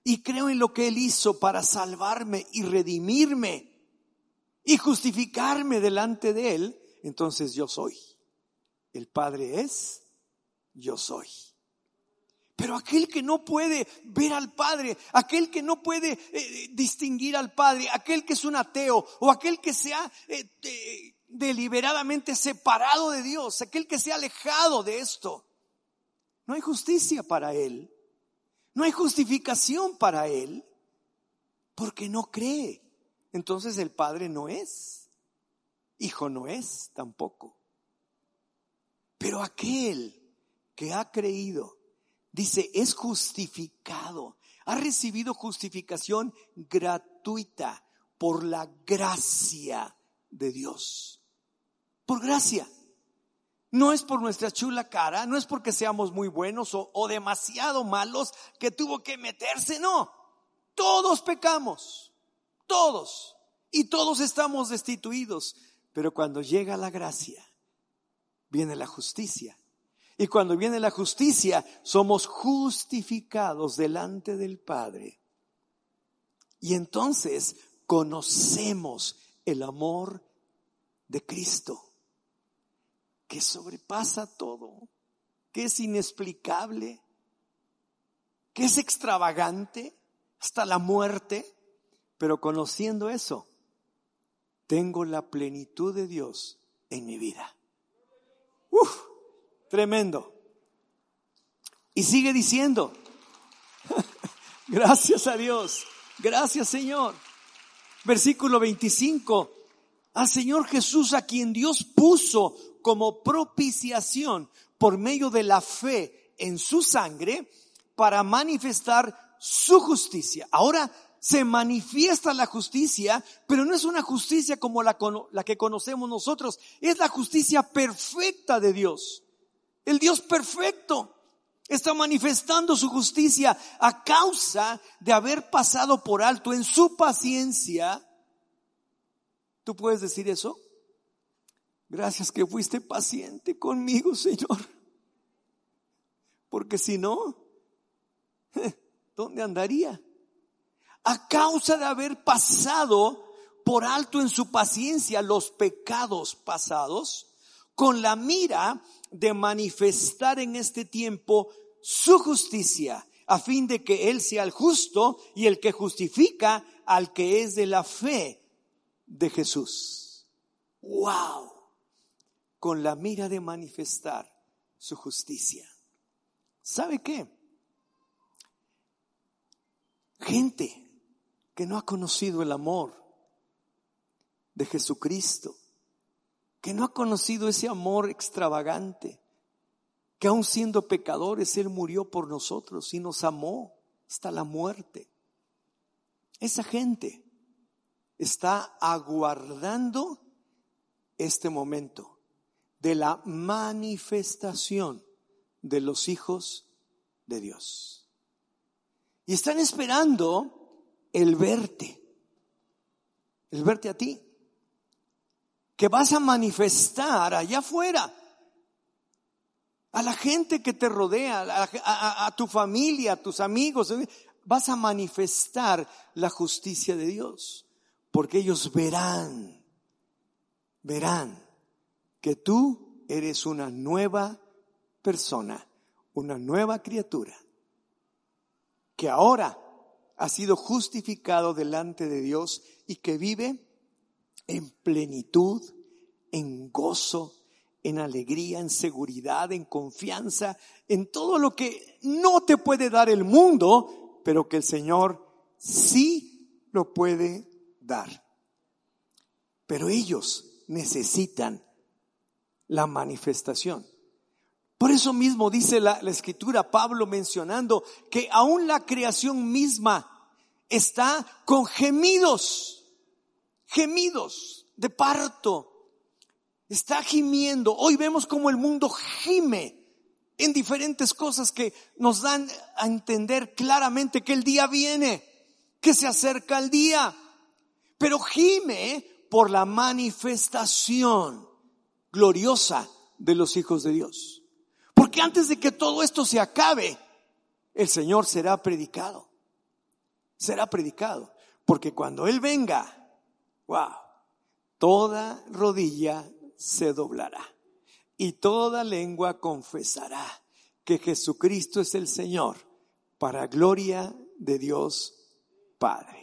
y creo en lo que Él hizo para salvarme y redimirme y justificarme delante de Él, entonces yo soy. El Padre es, yo soy. Pero aquel que no puede ver al Padre, aquel que no puede eh, distinguir al Padre, aquel que es un ateo o aquel que se ha eh, deliberadamente separado de Dios, aquel que se ha alejado de esto, no hay justicia para él, no hay justificación para él, porque no cree. Entonces el Padre no es, Hijo no es tampoco. Pero aquel que ha creído, Dice, es justificado. Ha recibido justificación gratuita por la gracia de Dios. Por gracia. No es por nuestra chula cara, no es porque seamos muy buenos o, demasiado malos que tuvo que meterse, no. Todos pecamos, todos. Y todos estamos destituidos. Pero cuando llega la gracia, viene la justicia y cuando viene la justicia, somos justificados delante del Padre. Y entonces conocemos el amor de Cristo, que sobrepasa todo, que es inexplicable, que es extravagante hasta la muerte, pero conociendo eso, tengo la plenitud de Dios en mi vida. Uf. Tremendo. Y sigue diciendo, gracias a Dios, gracias Señor. Versículo 25, al Señor Jesús a quien Dios puso como propiciación por medio de la fe en su sangre para manifestar su justicia. Ahora se manifiesta la justicia, pero no es una justicia como la, la que conocemos nosotros, es la justicia perfecta de Dios. El Dios perfecto, Está manifestando su justicia a causa de haber pasado por alto en su paciencia. ¿Tú puedes decir eso? Gracias que fuiste paciente conmigo, Señor. Porque si no, ¿dónde andaría? A causa de haber pasado por alto en su paciencia los pecados pasados, con la mira de manifestar en este tiempo su justicia, a fin de que Él sea el justo y el que justifica al que es de la fe de Jesús. ¡Wow! Con la mira de manifestar su justicia. ¿Sabe qué? Gente que no ha conocido el amor de Jesucristo, que no ha conocido ese amor extravagante, que aun siendo pecadores, Él murió por nosotros y nos amó hasta la muerte. Esa gente está aguardando este momento de la manifestación de los hijos de Dios. Y están esperando el verte, el verte a ti que vas a manifestar allá afuera, a la gente que te rodea, a, tu familia, a tus amigos, vas a manifestar la justicia de Dios, porque ellos verán, verán que tú eres una nueva persona, una nueva criatura, que ahora ha sido justificado delante de Dios y que vive en plenitud, en gozo, en alegría, en seguridad, en confianza, en todo lo que no te puede dar el mundo, pero que el Señor sí lo puede dar. Pero ellos necesitan la manifestación. Por eso mismo dice la, escritura, Pablo mencionando que aún la creación misma está con gemidos gemidos de parto. Está gimiendo. Hoy vemos como el mundo gime en diferentes cosas que nos dan a entender claramente que el día viene, que se acerca el día. Pero gime por la manifestación gloriosa de los hijos de Dios. Porque antes de que todo esto se acabe, el Señor será predicado. Será predicado. Porque cuando Él venga, Wow. Toda rodilla se doblará y toda lengua confesará que Jesucristo es el Señor para gloria de Dios Padre.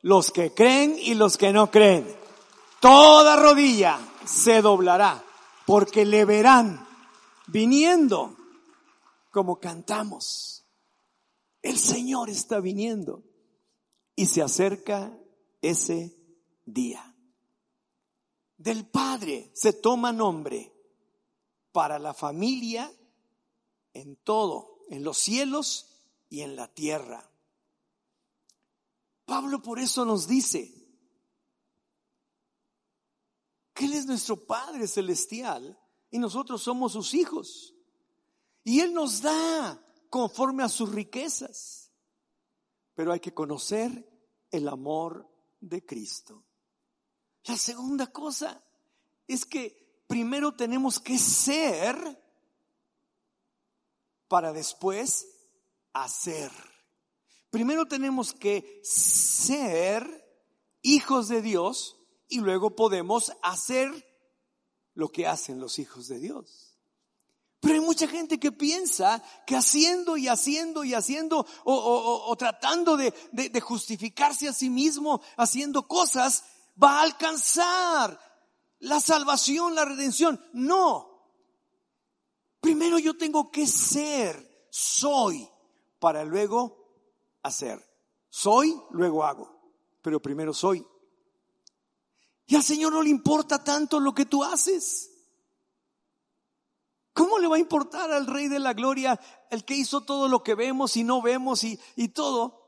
Los que creen y los que no creen, toda rodilla se doblará porque le verán viniendo como cantamos. El Señor está viniendo y se acerca ese día. Del Padre se toma nombre para la familia en todo, en los cielos y en la tierra. Pablo por eso nos dice que Él es nuestro Padre celestial y nosotros somos sus hijos. Y Él nos da conforme a sus riquezas. Pero hay que conocer el amor de Cristo. La segunda cosa es que primero tenemos que ser para después hacer. Primero tenemos que ser hijos de Dios y luego podemos hacer lo que hacen los hijos de Dios. Pero hay mucha gente que piensa que haciendo y haciendo y haciendo o, tratando de, de justificarse a sí mismo, haciendo cosas, va a alcanzar la salvación, la redención. No. Primero yo tengo que ser, soy, para luego hacer. Soy, luego hago. Pero primero soy. Y al Señor no le importa tanto lo que tú haces. ¿Cómo le va a importar al Rey de la Gloria el que hizo todo lo que vemos y no vemos y, y todo?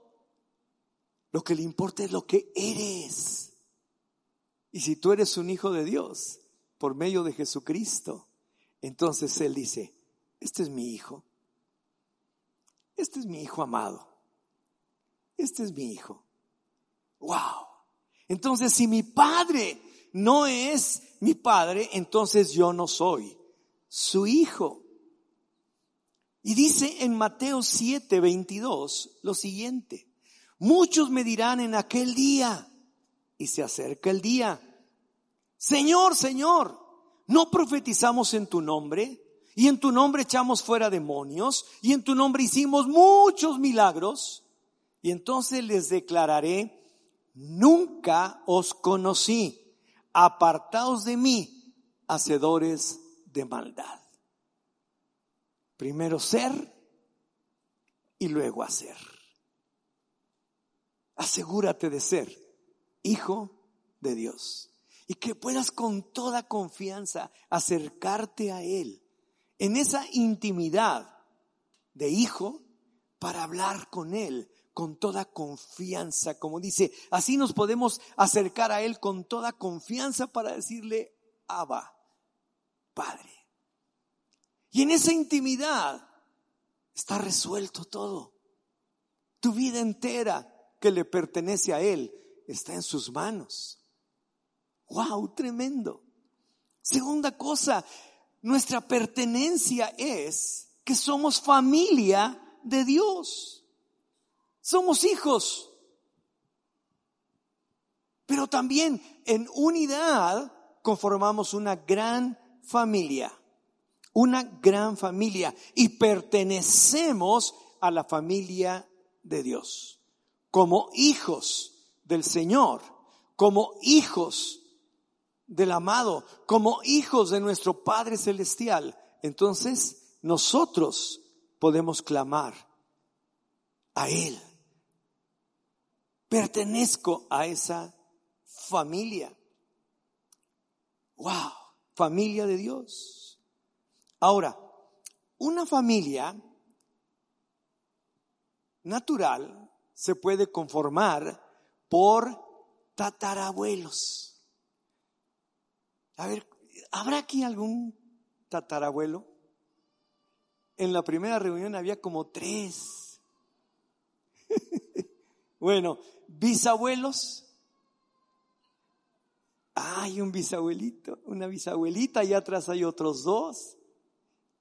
Lo que le importa es lo que eres. Y si tú eres un hijo de Dios por medio de Jesucristo, entonces Él dice, este es mi hijo, este es mi hijo amado. Este es mi hijo. Wow. Entonces, si mi padre no es mi padre, entonces yo no soy su hijo. Y dice en Mateo 7, 22 lo siguiente. Muchos me dirán en aquel día, y se acerca el día, Señor, Señor, ¿no profetizamos en tu nombre? Y en tu nombre echamos fuera demonios, y en tu nombre hicimos muchos milagros. Y entonces les declararé, nunca os conocí, apartaos de mí, hacedores de maldad. Primero ser y luego hacer. Asegúrate de ser hijo de Dios y que puedas con toda confianza acercarte a Él en esa intimidad de hijo para hablar con Él con toda confianza, como dice, así nos podemos acercar a Él con toda confianza para decirle, Abba, Padre. Y en esa intimidad está resuelto todo. Tu vida entera que le pertenece a Él está en sus manos. ¡Wow! Tremendo. Segunda cosa, nuestra pertenencia es que somos familia de Dios. Somos hijos. Pero también en unidad conformamos una gran familia. Una gran familia. Y pertenecemos a la familia de Dios. Como hijos del Señor. Como hijos del amado, como hijos de nuestro Padre Celestial, entonces nosotros podemos clamar a Él. Pertenezco a esa familia. Wow, familia de Dios. Ahora, una familia natural se puede conformar por tatarabuelos. A ver, ¿habrá aquí algún tatarabuelo? En la primera reunión había como tres. bueno, bisabuelos. Hay un bisabuelito, una bisabuelita, y atrás hay otros dos,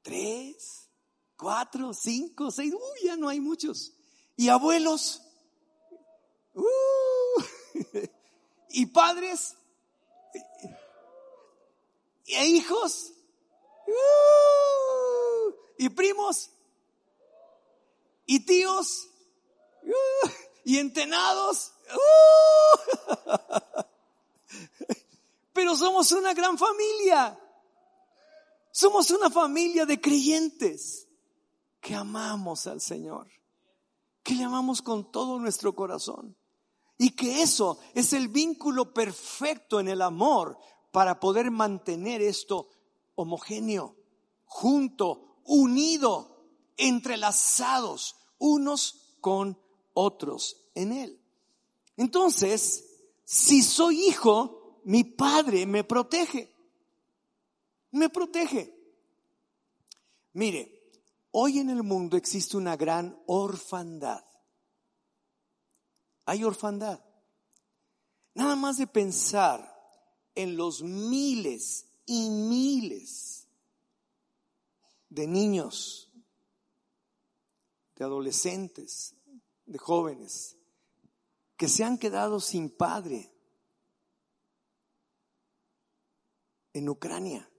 tres, cuatro, cinco, seis, uy, ya no hay muchos. Y abuelos, uh, y padres, y hijos. Uh, y primos. Y tíos. Uh, y entenados. Pero somos una gran familia. Somos una familia de creyentes que amamos al Señor, que le amamos con todo nuestro corazón. Y que eso es el vínculo perfecto en el amor para poder mantener esto homogéneo, junto, unido, entrelazados unos con otros en Él. Entonces, si soy hijo, mi padre me protege. Me protege. Mire, hoy en el mundo existe una gran orfandad. Hay orfandad. Nada más de pensar en los miles y miles de niños, de adolescentes, de jóvenes, que se han quedado sin padre en Ucrania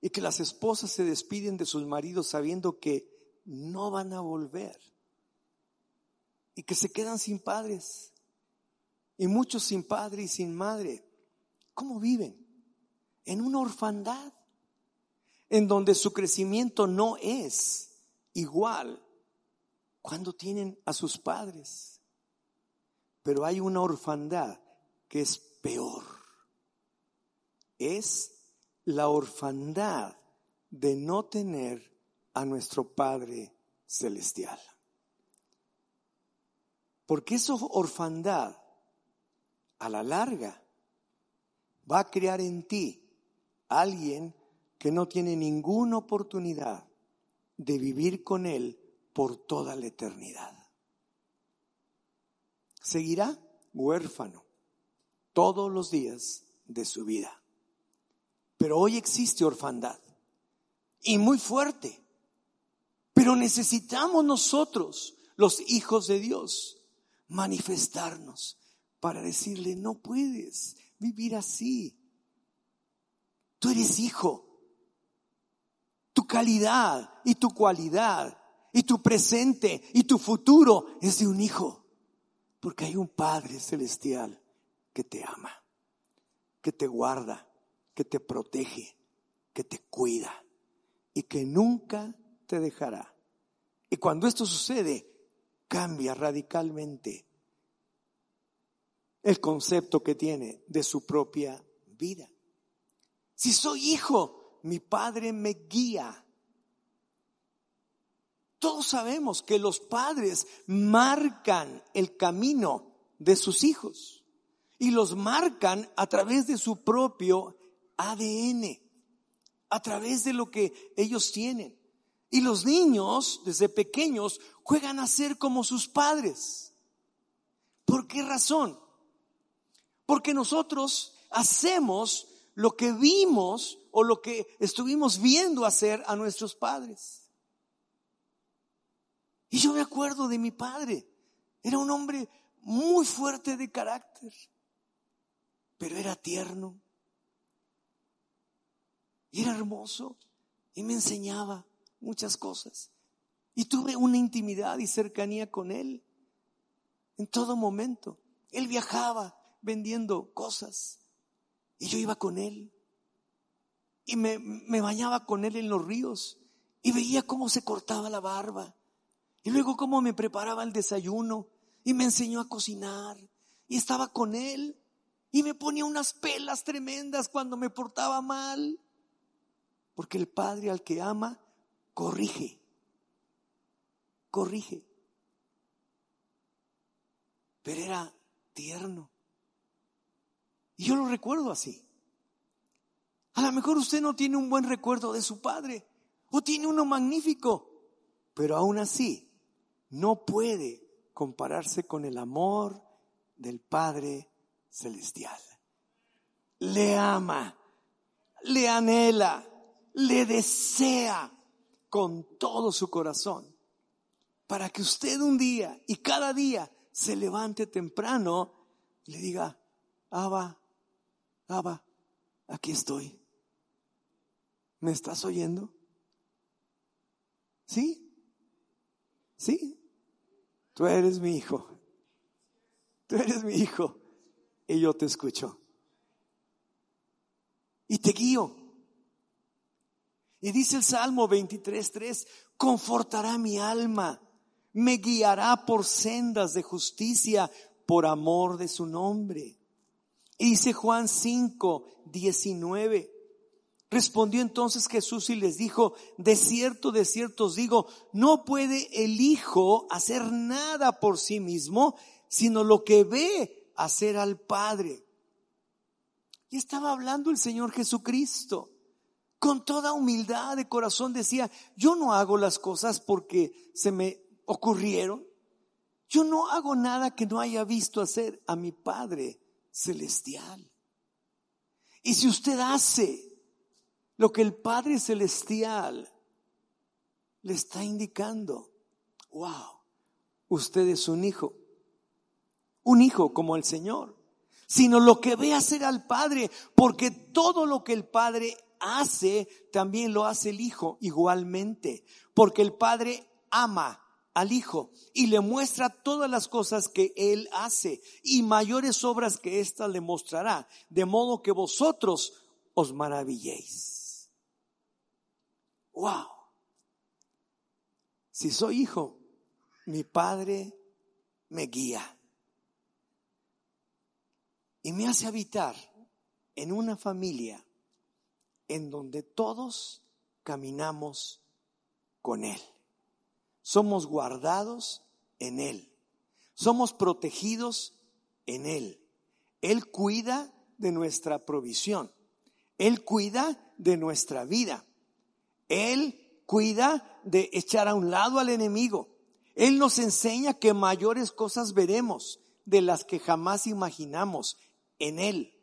y que las esposas se despiden de sus maridos sabiendo que no van a volver y que se quedan sin padres y muchos sin padre y sin madre. ¿Cómo viven? En una orfandad, en donde su crecimiento no es igual cuando tienen a sus padres. Pero hay una orfandad que es peor. Es la orfandad de no tener a nuestro Padre Celestial. Porque esa orfandad, a la larga, va a crear en ti alguien que no tiene ninguna oportunidad de vivir con Él por toda la eternidad. Seguirá huérfano todos los días de su vida. Pero hoy existe orfandad y muy fuerte. Pero necesitamos nosotros, los hijos de Dios, manifestarnos para decirle, no puedes vivir así. Tú eres hijo. Tu calidad y tu cualidad y tu presente y tu futuro es de un hijo. Porque hay un Padre celestial que te ama, que te guarda, que te protege, que te cuida y que nunca te dejará. Y cuando esto sucede, cambia radicalmente el concepto que tiene de su propia vida. Si soy hijo, mi padre me guía. Todos sabemos que los padres marcan el camino de sus hijos y los marcan a través de su propio ADN a través de lo que ellos tienen. Y los niños, desde pequeños, juegan a ser como sus padres. ¿Por qué razón? Porque nosotros hacemos lo que vimos o lo que estuvimos viendo hacer a nuestros padres. Y yo me acuerdo de mi padre. Era un hombre muy fuerte de carácter, pero era tierno, y era hermoso y me enseñaba muchas cosas. Y tuve una intimidad y cercanía con él en todo momento. Él viajaba vendiendo cosas y yo iba con él. Y me, me, bañaba con él en los ríos y veía cómo se cortaba la barba. Y luego cómo me preparaba el desayuno y me enseñó a cocinar. Y estaba con él y me ponía unas pelas tremendas cuando me portaba mal. Porque el Padre al que ama, corrige. Corrige. Pero era tierno. Y yo lo recuerdo así. A lo mejor usted no tiene un buen recuerdo de su padre o tiene uno magnífico, pero aún así no puede compararse con el amor del Padre Celestial. Le ama, le anhela, le desea con todo su corazón para que usted un día y cada día se levante temprano y le diga, Abba, Abba, aquí estoy. ¿Me estás oyendo? ¿Sí? ¿Sí? Tú eres mi hijo. Tú eres mi hijo. Y yo te escucho. Y te guío. Y dice el Salmo 23.3, confortará mi alma, me guiará por sendas de justicia por amor de su nombre. Y dice Juan 5.19, respondió entonces Jesús y les dijo, de cierto, de cierto os digo, no puede el Hijo hacer nada por sí mismo, sino lo que ve hacer al Padre. Y estaba hablando el Señor Jesucristo con toda humildad de corazón decía, yo no hago las cosas porque se me ocurrieron. Yo no hago nada que no haya visto hacer a mi Padre Celestial. Y si usted hace lo que el Padre Celestial le está indicando, wow, usted es un hijo, un hijo como el Señor, sino lo que ve hacer al Padre, porque todo lo que el Padre hace, también lo hace el Hijo igualmente, porque el Padre ama al Hijo y le muestra todas las cosas que Él hace y mayores obras que ésta le mostrará, de modo que vosotros os maravilléis. ¡Wow! Si soy hijo, mi Padre me guía y me hace habitar en una familia en donde todos caminamos con Él. Somos guardados en Él. Somos protegidos en Él. Él cuida de nuestra provisión. Él cuida de nuestra vida. Él cuida de echar a un lado al enemigo. Él nos enseña que mayores cosas veremos de las que jamás imaginamos en Él,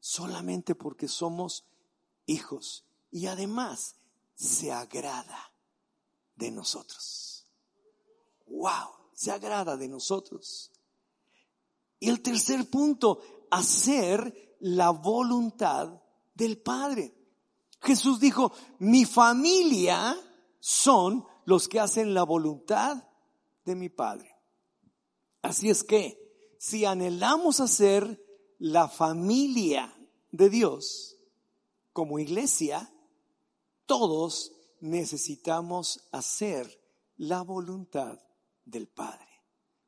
solamente porque somos hijos. Y además se agrada de nosotros. ¡Wow! Se agrada de nosotros. Y el tercer punto, hacer la voluntad del Padre. Jesús dijo, mi familia son los que hacen la voluntad de mi Padre. Así es que si anhelamos hacer la familia de Dios como iglesia, todos necesitamos hacer la voluntad del Padre.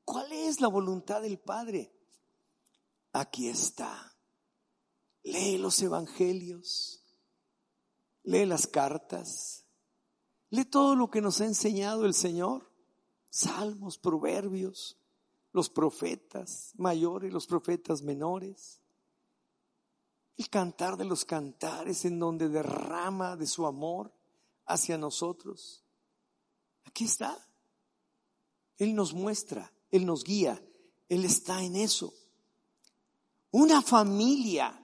¿Cuál es la voluntad del Padre? Aquí está. Lee los evangelios, lee las cartas, lee todo lo que nos ha enseñado el Señor, salmos, proverbios, los profetas mayores, los profetas menores, el cantar de los cantares en donde derrama de su amor hacia nosotros. Aquí está. Él nos muestra, Él nos guía, Él está en eso. Una familia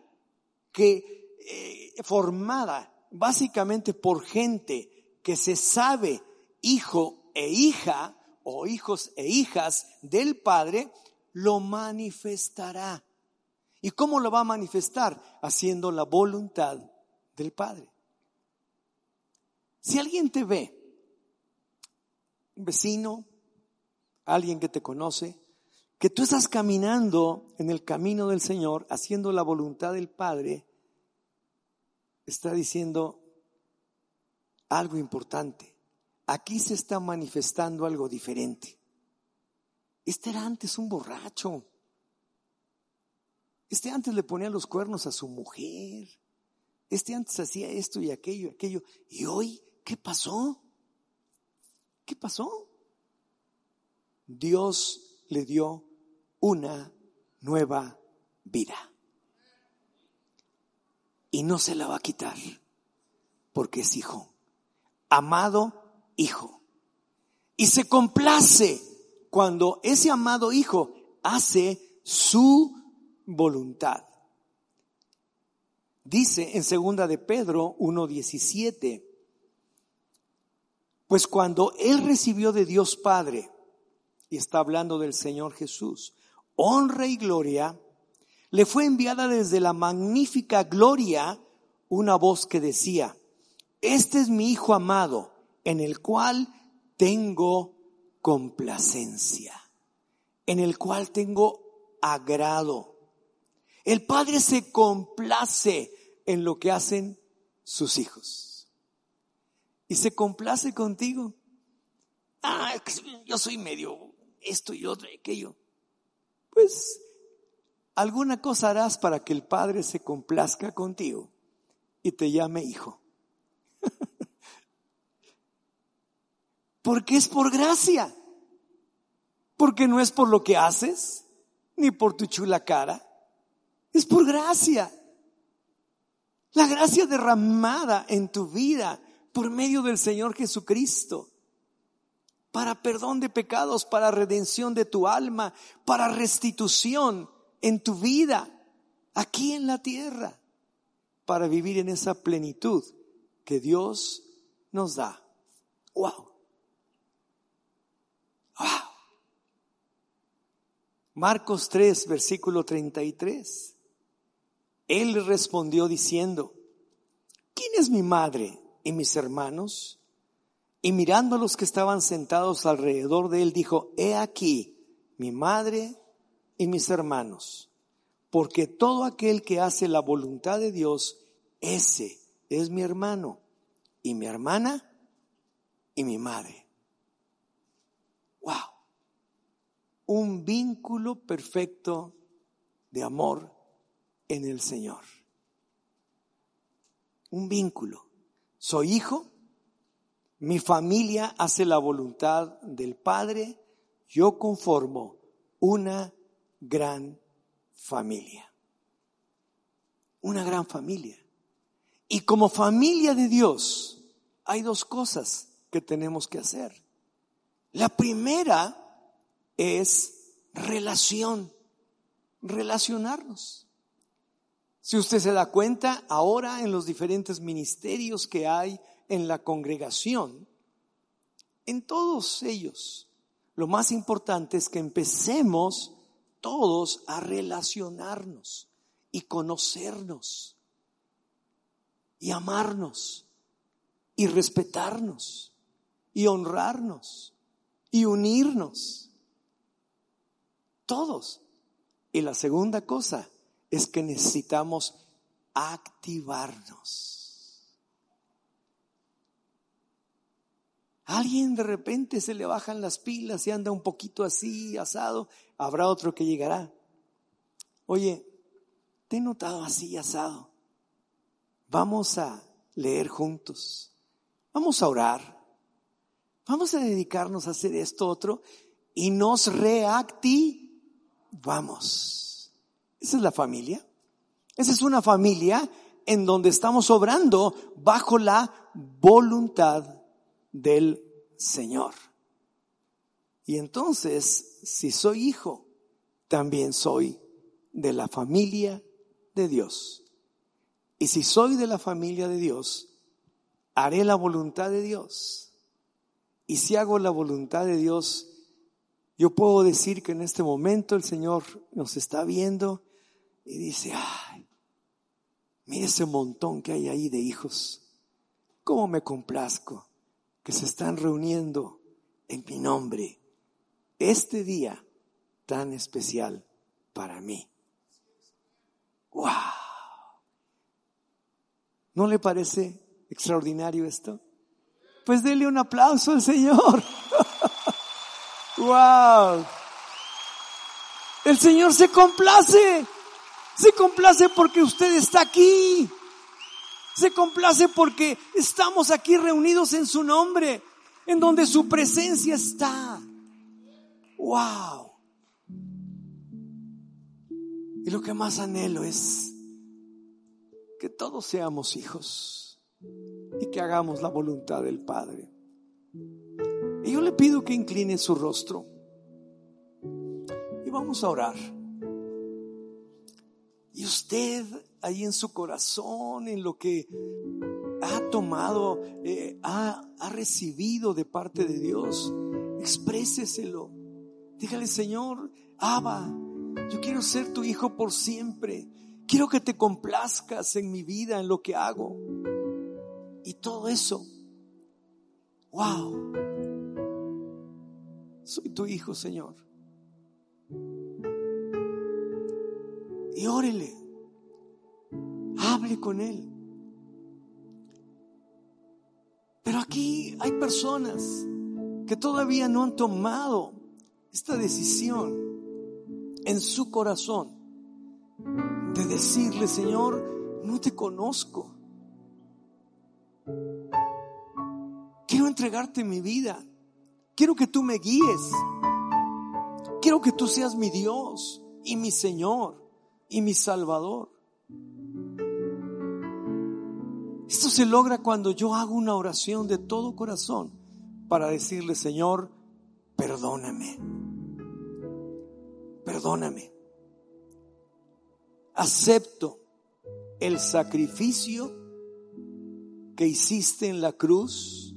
que eh, formada básicamente por gente que se sabe hijo e hija o hijos e hijas del Padre, lo manifestará. ¿Y cómo lo va a manifestar? Haciendo la voluntad del Padre. Si alguien te ve, un vecino, alguien que te conoce, que tú estás caminando en el camino del Señor, haciendo la voluntad del Padre, está diciendo algo importante. Aquí se está manifestando algo diferente. Este era antes un borracho. Este antes le ponía los cuernos a su mujer. Este antes hacía esto y aquello y aquello. ¿Y hoy qué pasó? ¿Qué pasó? Dios le dio una nueva vida. Y no se la va a quitar porque es hijo. Amado hijo. Y se complace cuando ese amado hijo hace su voluntad. Dice en segunda de Pedro 1:17, pues cuando él recibió de Dios Padre y está hablando del Señor Jesús, honra y gloria, le fue enviada desde la magnífica gloria una voz que decía, este es mi Hijo amado, en el cual tengo complacencia, en el cual tengo agrado. El Padre se complace en lo que hacen sus hijos. Y se complace contigo. Ah, yo soy medio esto y otro y aquello. Pues alguna cosa harás para que el Padre se complazca contigo y te llame hijo. Porque es por gracia. Porque no es por lo que haces, ni por tu chula cara. Es por gracia. La gracia derramada en tu vida por medio del Señor Jesucristo para perdón de pecados, para redención de tu alma, para restitución en tu vida, aquí en la tierra, para vivir en esa plenitud que Dios nos da. Wow. Wow. Marcos 3, versículo 33. Él respondió diciendo, ¿quién es mi madre y mis hermanos? Y mirando a los que estaban sentados alrededor de él, dijo, he aquí mi madre y mis hermanos, porque todo aquel que hace la voluntad de Dios, ese es mi hermano y mi hermana y mi madre. Wow. Un vínculo perfecto de amor en el Señor. Un vínculo. Soy hijo, mi familia hace la voluntad del Padre, yo conformo una gran familia. Una gran familia. Y como familia de Dios hay dos cosas que tenemos que hacer. La primera es relación, relacionarnos. Si usted se da cuenta, ahora en los diferentes ministerios que hay en la congregación, en todos ellos, lo más importante es que empecemos todos a relacionarnos y conocernos y amarnos y respetarnos y honrarnos y unirnos. Todos. Y la segunda cosa es que necesitamos activarnos. alguien de repente se le bajan las pilas y anda un poquito así, asado, habrá otro que llegará. Oye, te he notado así, asado. Vamos a leer juntos. Vamos a orar. Vamos a dedicarnos a hacer esto otro y nos reactivamos. Esa es la familia. Esa es una familia en donde estamos obrando bajo la voluntad del Señor. Y entonces, si soy hijo, también soy de la familia de Dios. Y si soy de la familia de Dios, haré la voluntad de Dios. Y si hago la voluntad de Dios, yo puedo decir que en este momento el Señor nos está viendo y dice, ay, mire ese montón que hay ahí de hijos. ¿Cómo me complazco que se están reuniendo en mi nombre este día tan especial para mí? ¡Wow! ¿No le parece extraordinario esto? Pues dele un aplauso al Señor. wow. El Señor se complace. Se complace porque usted está aquí. Se complace porque estamos aquí reunidos en su nombre, en donde su presencia está. Wow. Y lo que más anhelo es que todos seamos hijos y que hagamos la voluntad del Padre. Y yo le pido que incline su rostro y vamos a orar. Y usted ahí en su corazón, en lo que ha tomado, eh, ha, ha recibido de parte de Dios, expréseselo. Dígale, Señor, Abba, yo quiero ser tu hijo por siempre. Quiero que te complazcas en mi vida, en lo que hago. Y todo eso, wow, soy tu hijo, Señor. Y órele, hable con Él. Pero aquí hay personas que todavía no han tomado esta decisión en su corazón de decirle, Señor, no te conozco. Quiero entregarte mi vida. Quiero que tú me guíes. Quiero que tú seas mi Dios y mi Señor y mi Salvador. Esto se logra cuando yo hago una oración de todo corazón para decirle, Señor, perdóname. Perdóname acepto el sacrificio que hiciste en la cruz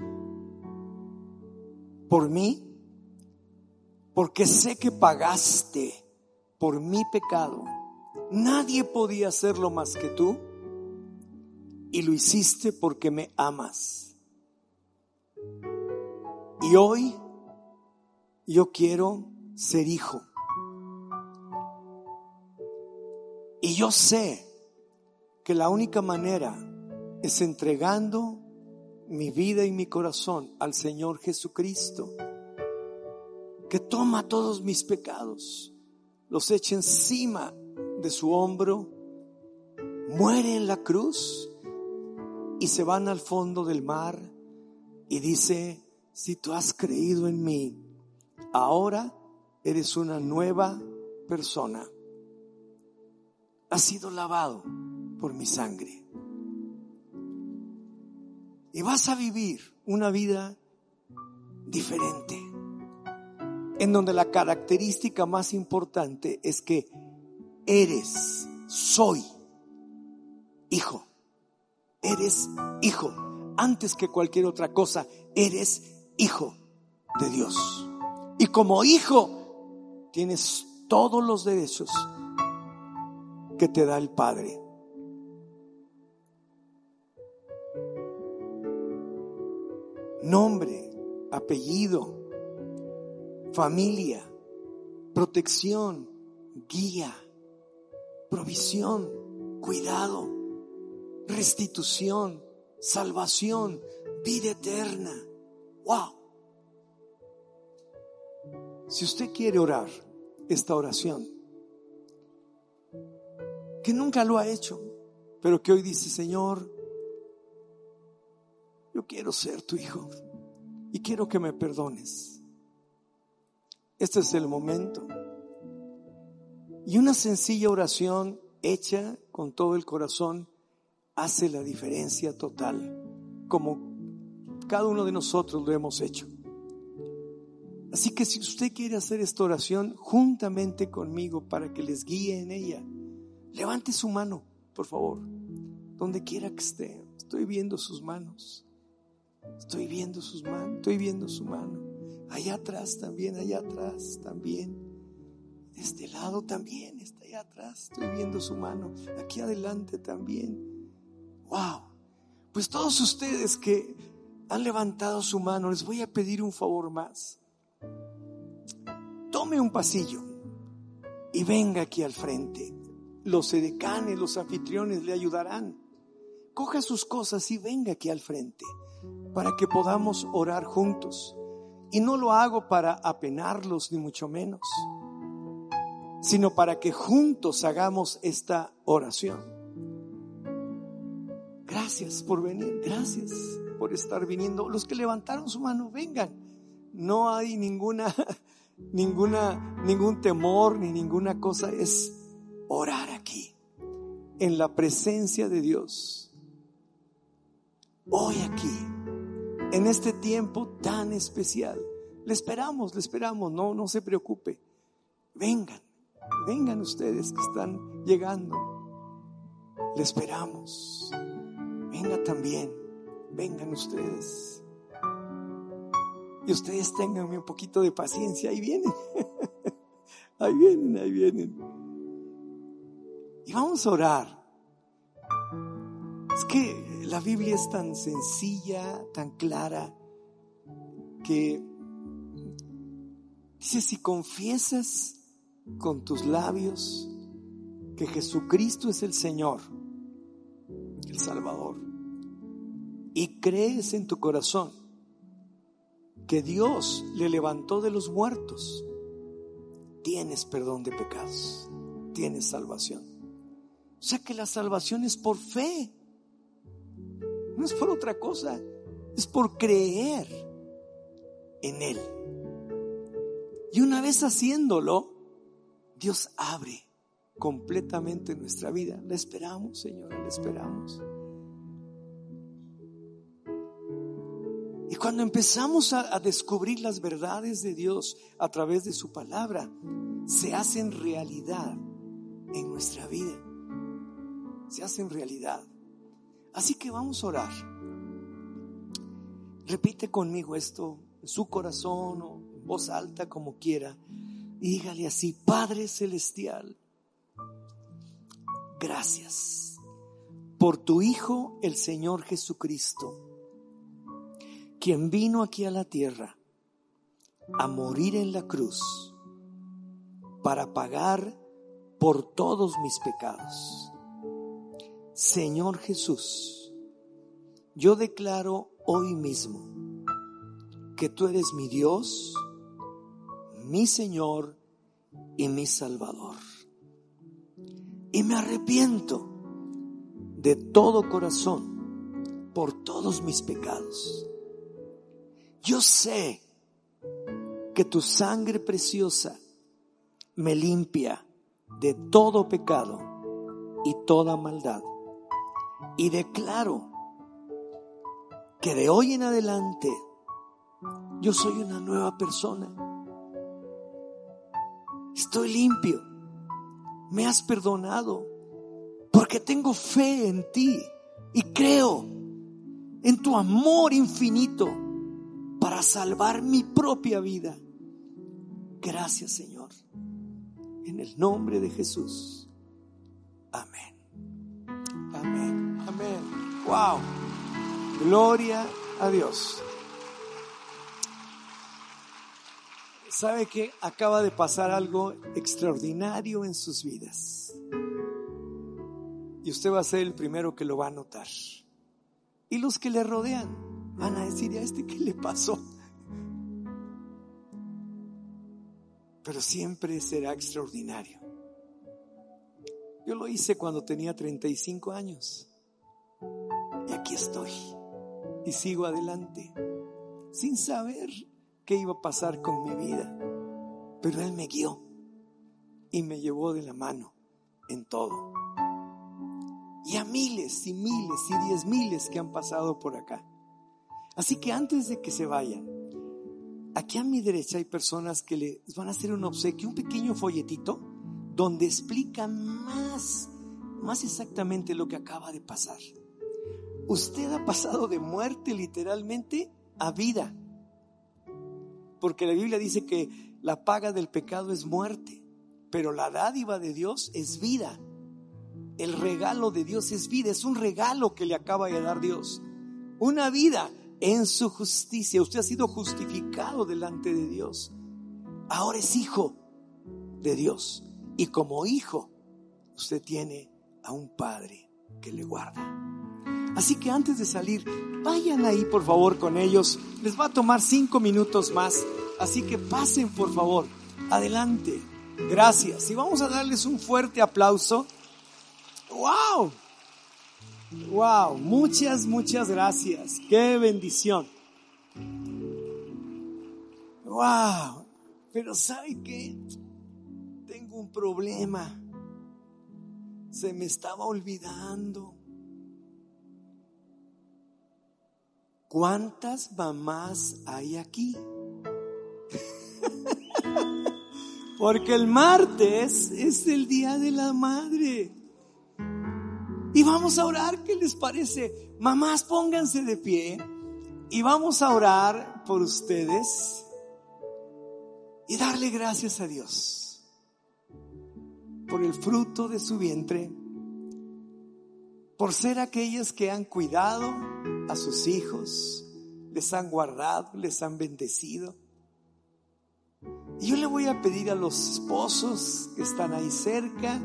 por mí, porque sé que pagaste por mi pecado. Nadie podía hacerlo más que tú y lo hiciste porque me amas. Y hoy yo quiero ser hijo. Y yo sé que la única manera es entregando mi vida y mi corazón al Señor Jesucristo, que toma todos mis pecados, los echa encima de su hombro, muere en la cruz y se van al fondo del mar y dice, si tú has creído en mí, ahora eres una nueva persona ha sido lavado por mi sangre. Y vas a vivir una vida diferente, en donde la característica más importante es que eres, soy hijo, eres hijo, antes que cualquier otra cosa, eres hijo de Dios. Y como hijo, tienes todos los derechos que te da el Padre. Nombre, apellido, familia, protección, guía, provisión, cuidado, restitución, salvación, vida eterna. ¡Wow! Si usted quiere orar esta oración, que nunca lo ha hecho, pero que hoy dice, Señor, yo quiero ser tu hijo y quiero que me perdones. Este es el momento. Y una sencilla oración hecha con todo el corazón hace la diferencia total, como cada uno de nosotros lo hemos hecho. Así que si usted quiere hacer esta oración juntamente conmigo para que les guíe en ella, levante su mano, por favor, donde quiera que esté. Estoy viendo sus manos. Estoy viendo sus manos, estoy viendo su mano. Allá atrás también, allá atrás también. Este lado también, está allá atrás. Estoy viendo su mano. Aquí adelante también. Wow. Pues todos ustedes que han levantado su mano, les voy a pedir un favor más tome un pasillo y venga aquí al frente. Los edecanes, los anfitriones le ayudarán. Coja sus cosas y venga aquí al frente para que podamos orar juntos. Y no lo hago para apenarlos, ni mucho menos, sino para que juntos hagamos esta oración. Gracias por venir, gracias por estar viniendo. Los que levantaron su mano, vengan. No hay ninguna ninguna, ningún temor ni ninguna cosa, es orar aquí, en la presencia de Dios. Hoy aquí, en este tiempo tan especial. Le esperamos, le esperamos, no, no se preocupe. Vengan, vengan ustedes que están llegando. Le esperamos. Venga también, vengan ustedes. Y ustedes tengan un poquito de paciencia, ahí vienen. ahí vienen, ahí vienen. Y vamos a orar. Es que la Biblia es tan sencilla, tan clara, que dice, si confiesas con tus labios que Jesucristo es el Señor, el Salvador, y crees en tu corazón que Dios le levantó de los muertos, tienes perdón de pecados, tienes salvación. O sea que la salvación es por fe, no es por otra cosa, es por creer en Él. Y una vez haciéndolo, Dios abre completamente nuestra vida. Le esperamos, Señor, le esperamos. Y cuando empezamos a, descubrir las verdades de Dios a través de su palabra, se hacen realidad en nuestra vida. Se hacen realidad. Así que vamos a orar. Repite conmigo esto en su corazón o en voz alta como quiera. Dígale así, Padre Celestial, gracias por tu Hijo, el Señor Jesucristo quien vino aquí a la tierra a morir en la cruz para pagar por todos mis pecados. Señor Jesús, yo declaro hoy mismo que tú eres mi Dios, mi Señor y mi Salvador. Y me arrepiento de todo corazón por todos mis pecados yo sé que tu sangre preciosa me limpia de todo pecado y toda maldad. Y declaro que de hoy en adelante yo soy una nueva persona. Estoy limpio. Me has perdonado porque tengo fe en ti y creo en tu amor infinito para salvar mi propia vida. Gracias Señor. En el nombre de Jesús. Amén. Amén. Amén. Wow. Gloria a Dios. ¿Sabe que acaba de pasar algo extraordinario en sus vidas? Y usted va a ser el primero que lo va a notar. Y los que le rodean van a decir, ¿a este qué le pasó? Pero siempre será extraordinario. Yo lo hice cuando tenía 35 años. Y aquí estoy. Y sigo adelante. Sin saber qué iba a pasar con mi vida. Pero Él me guió y me llevó de la mano en todo. Y a miles y miles y diez miles que han pasado por acá. Así que antes de que se vayan, aquí a mi derecha hay personas que les van a hacer un obsequio, un pequeño folletito, donde explican más, más exactamente lo que acaba de pasar. Usted ha pasado de muerte literalmente a vida porque la Biblia dice que la paga del pecado es muerte, pero la dádiva de Dios es vida. El regalo de Dios es vida, es un regalo que le acaba de dar Dios. Una vida en su justicia. Usted ha sido justificado delante de Dios. Ahora es hijo de Dios. Y como hijo, usted tiene a un padre que le guarda. Así que antes de salir, vayan ahí por favor con ellos. Les va a tomar cinco minutos más. Así que pasen por favor. Adelante. Gracias. Y vamos a darles un fuerte aplauso. ¡Wow! ¡Wow! Muchas, muchas gracias. ¡Qué bendición! ¡Wow! Pero ¿sabe qué? Tengo un problema. Se me estaba olvidando. ¿Cuántas mamás hay aquí? Porque el martes es el día de la madre. Y vamos a orar, ¿qué les parece? Mamás, pónganse de pie y vamos a orar por ustedes y darle gracias a Dios por el fruto de su vientre, por ser aquellas que han cuidado a sus hijos, les han guardado, les han bendecido. Y yo le voy a pedir a los esposos que están ahí cerca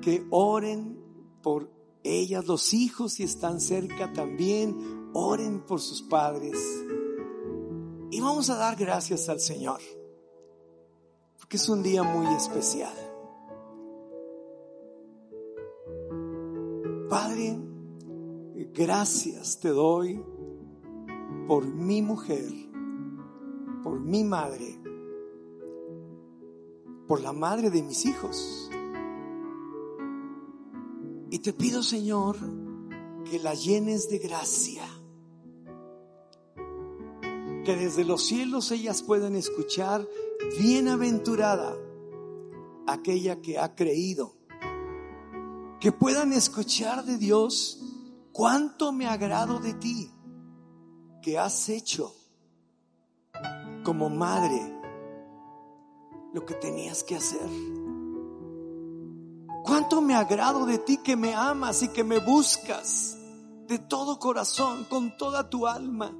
que oren por ellas, los hijos si están cerca también, oren por sus padres. Y vamos a dar gracias al Señor, porque es un día muy especial. Padre, gracias te doy por mi mujer, por mi madre, por la madre de mis hijos. Y te pido, Señor, que la llenes de gracia, que desde los cielos ellas puedan escuchar, bienaventurada aquella que ha creído que puedan escuchar de Dios cuánto me agrado de ti, que has hecho como madre lo que tenías que hacer. Cuánto me agrado de ti que me amas y que me buscas de todo corazón, con toda tu alma.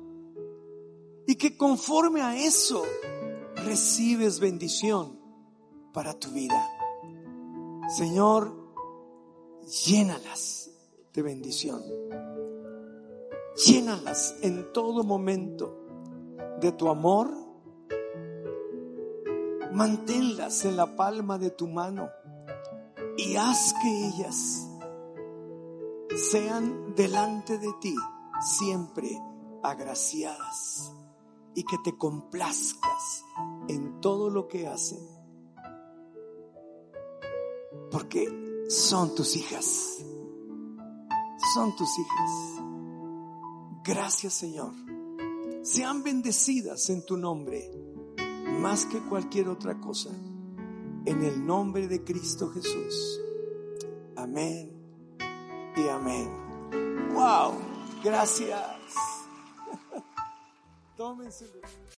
Y que conforme a eso recibes bendición para tu vida. Señor, llénalas bendición. Llénalas en todo momento de tu amor. Manténlas en la palma de tu mano y haz que ellas sean delante de ti siempre agraciadas y que te complazcas en todo lo que hacen. Porque son tus hijas. Son tus hijas. Gracias Señor. sean bendecidas en tu nombre, más que cualquier otra cosa, en el nombre de Cristo Jesús. Amén y amén. Wow, gracias. Tómense.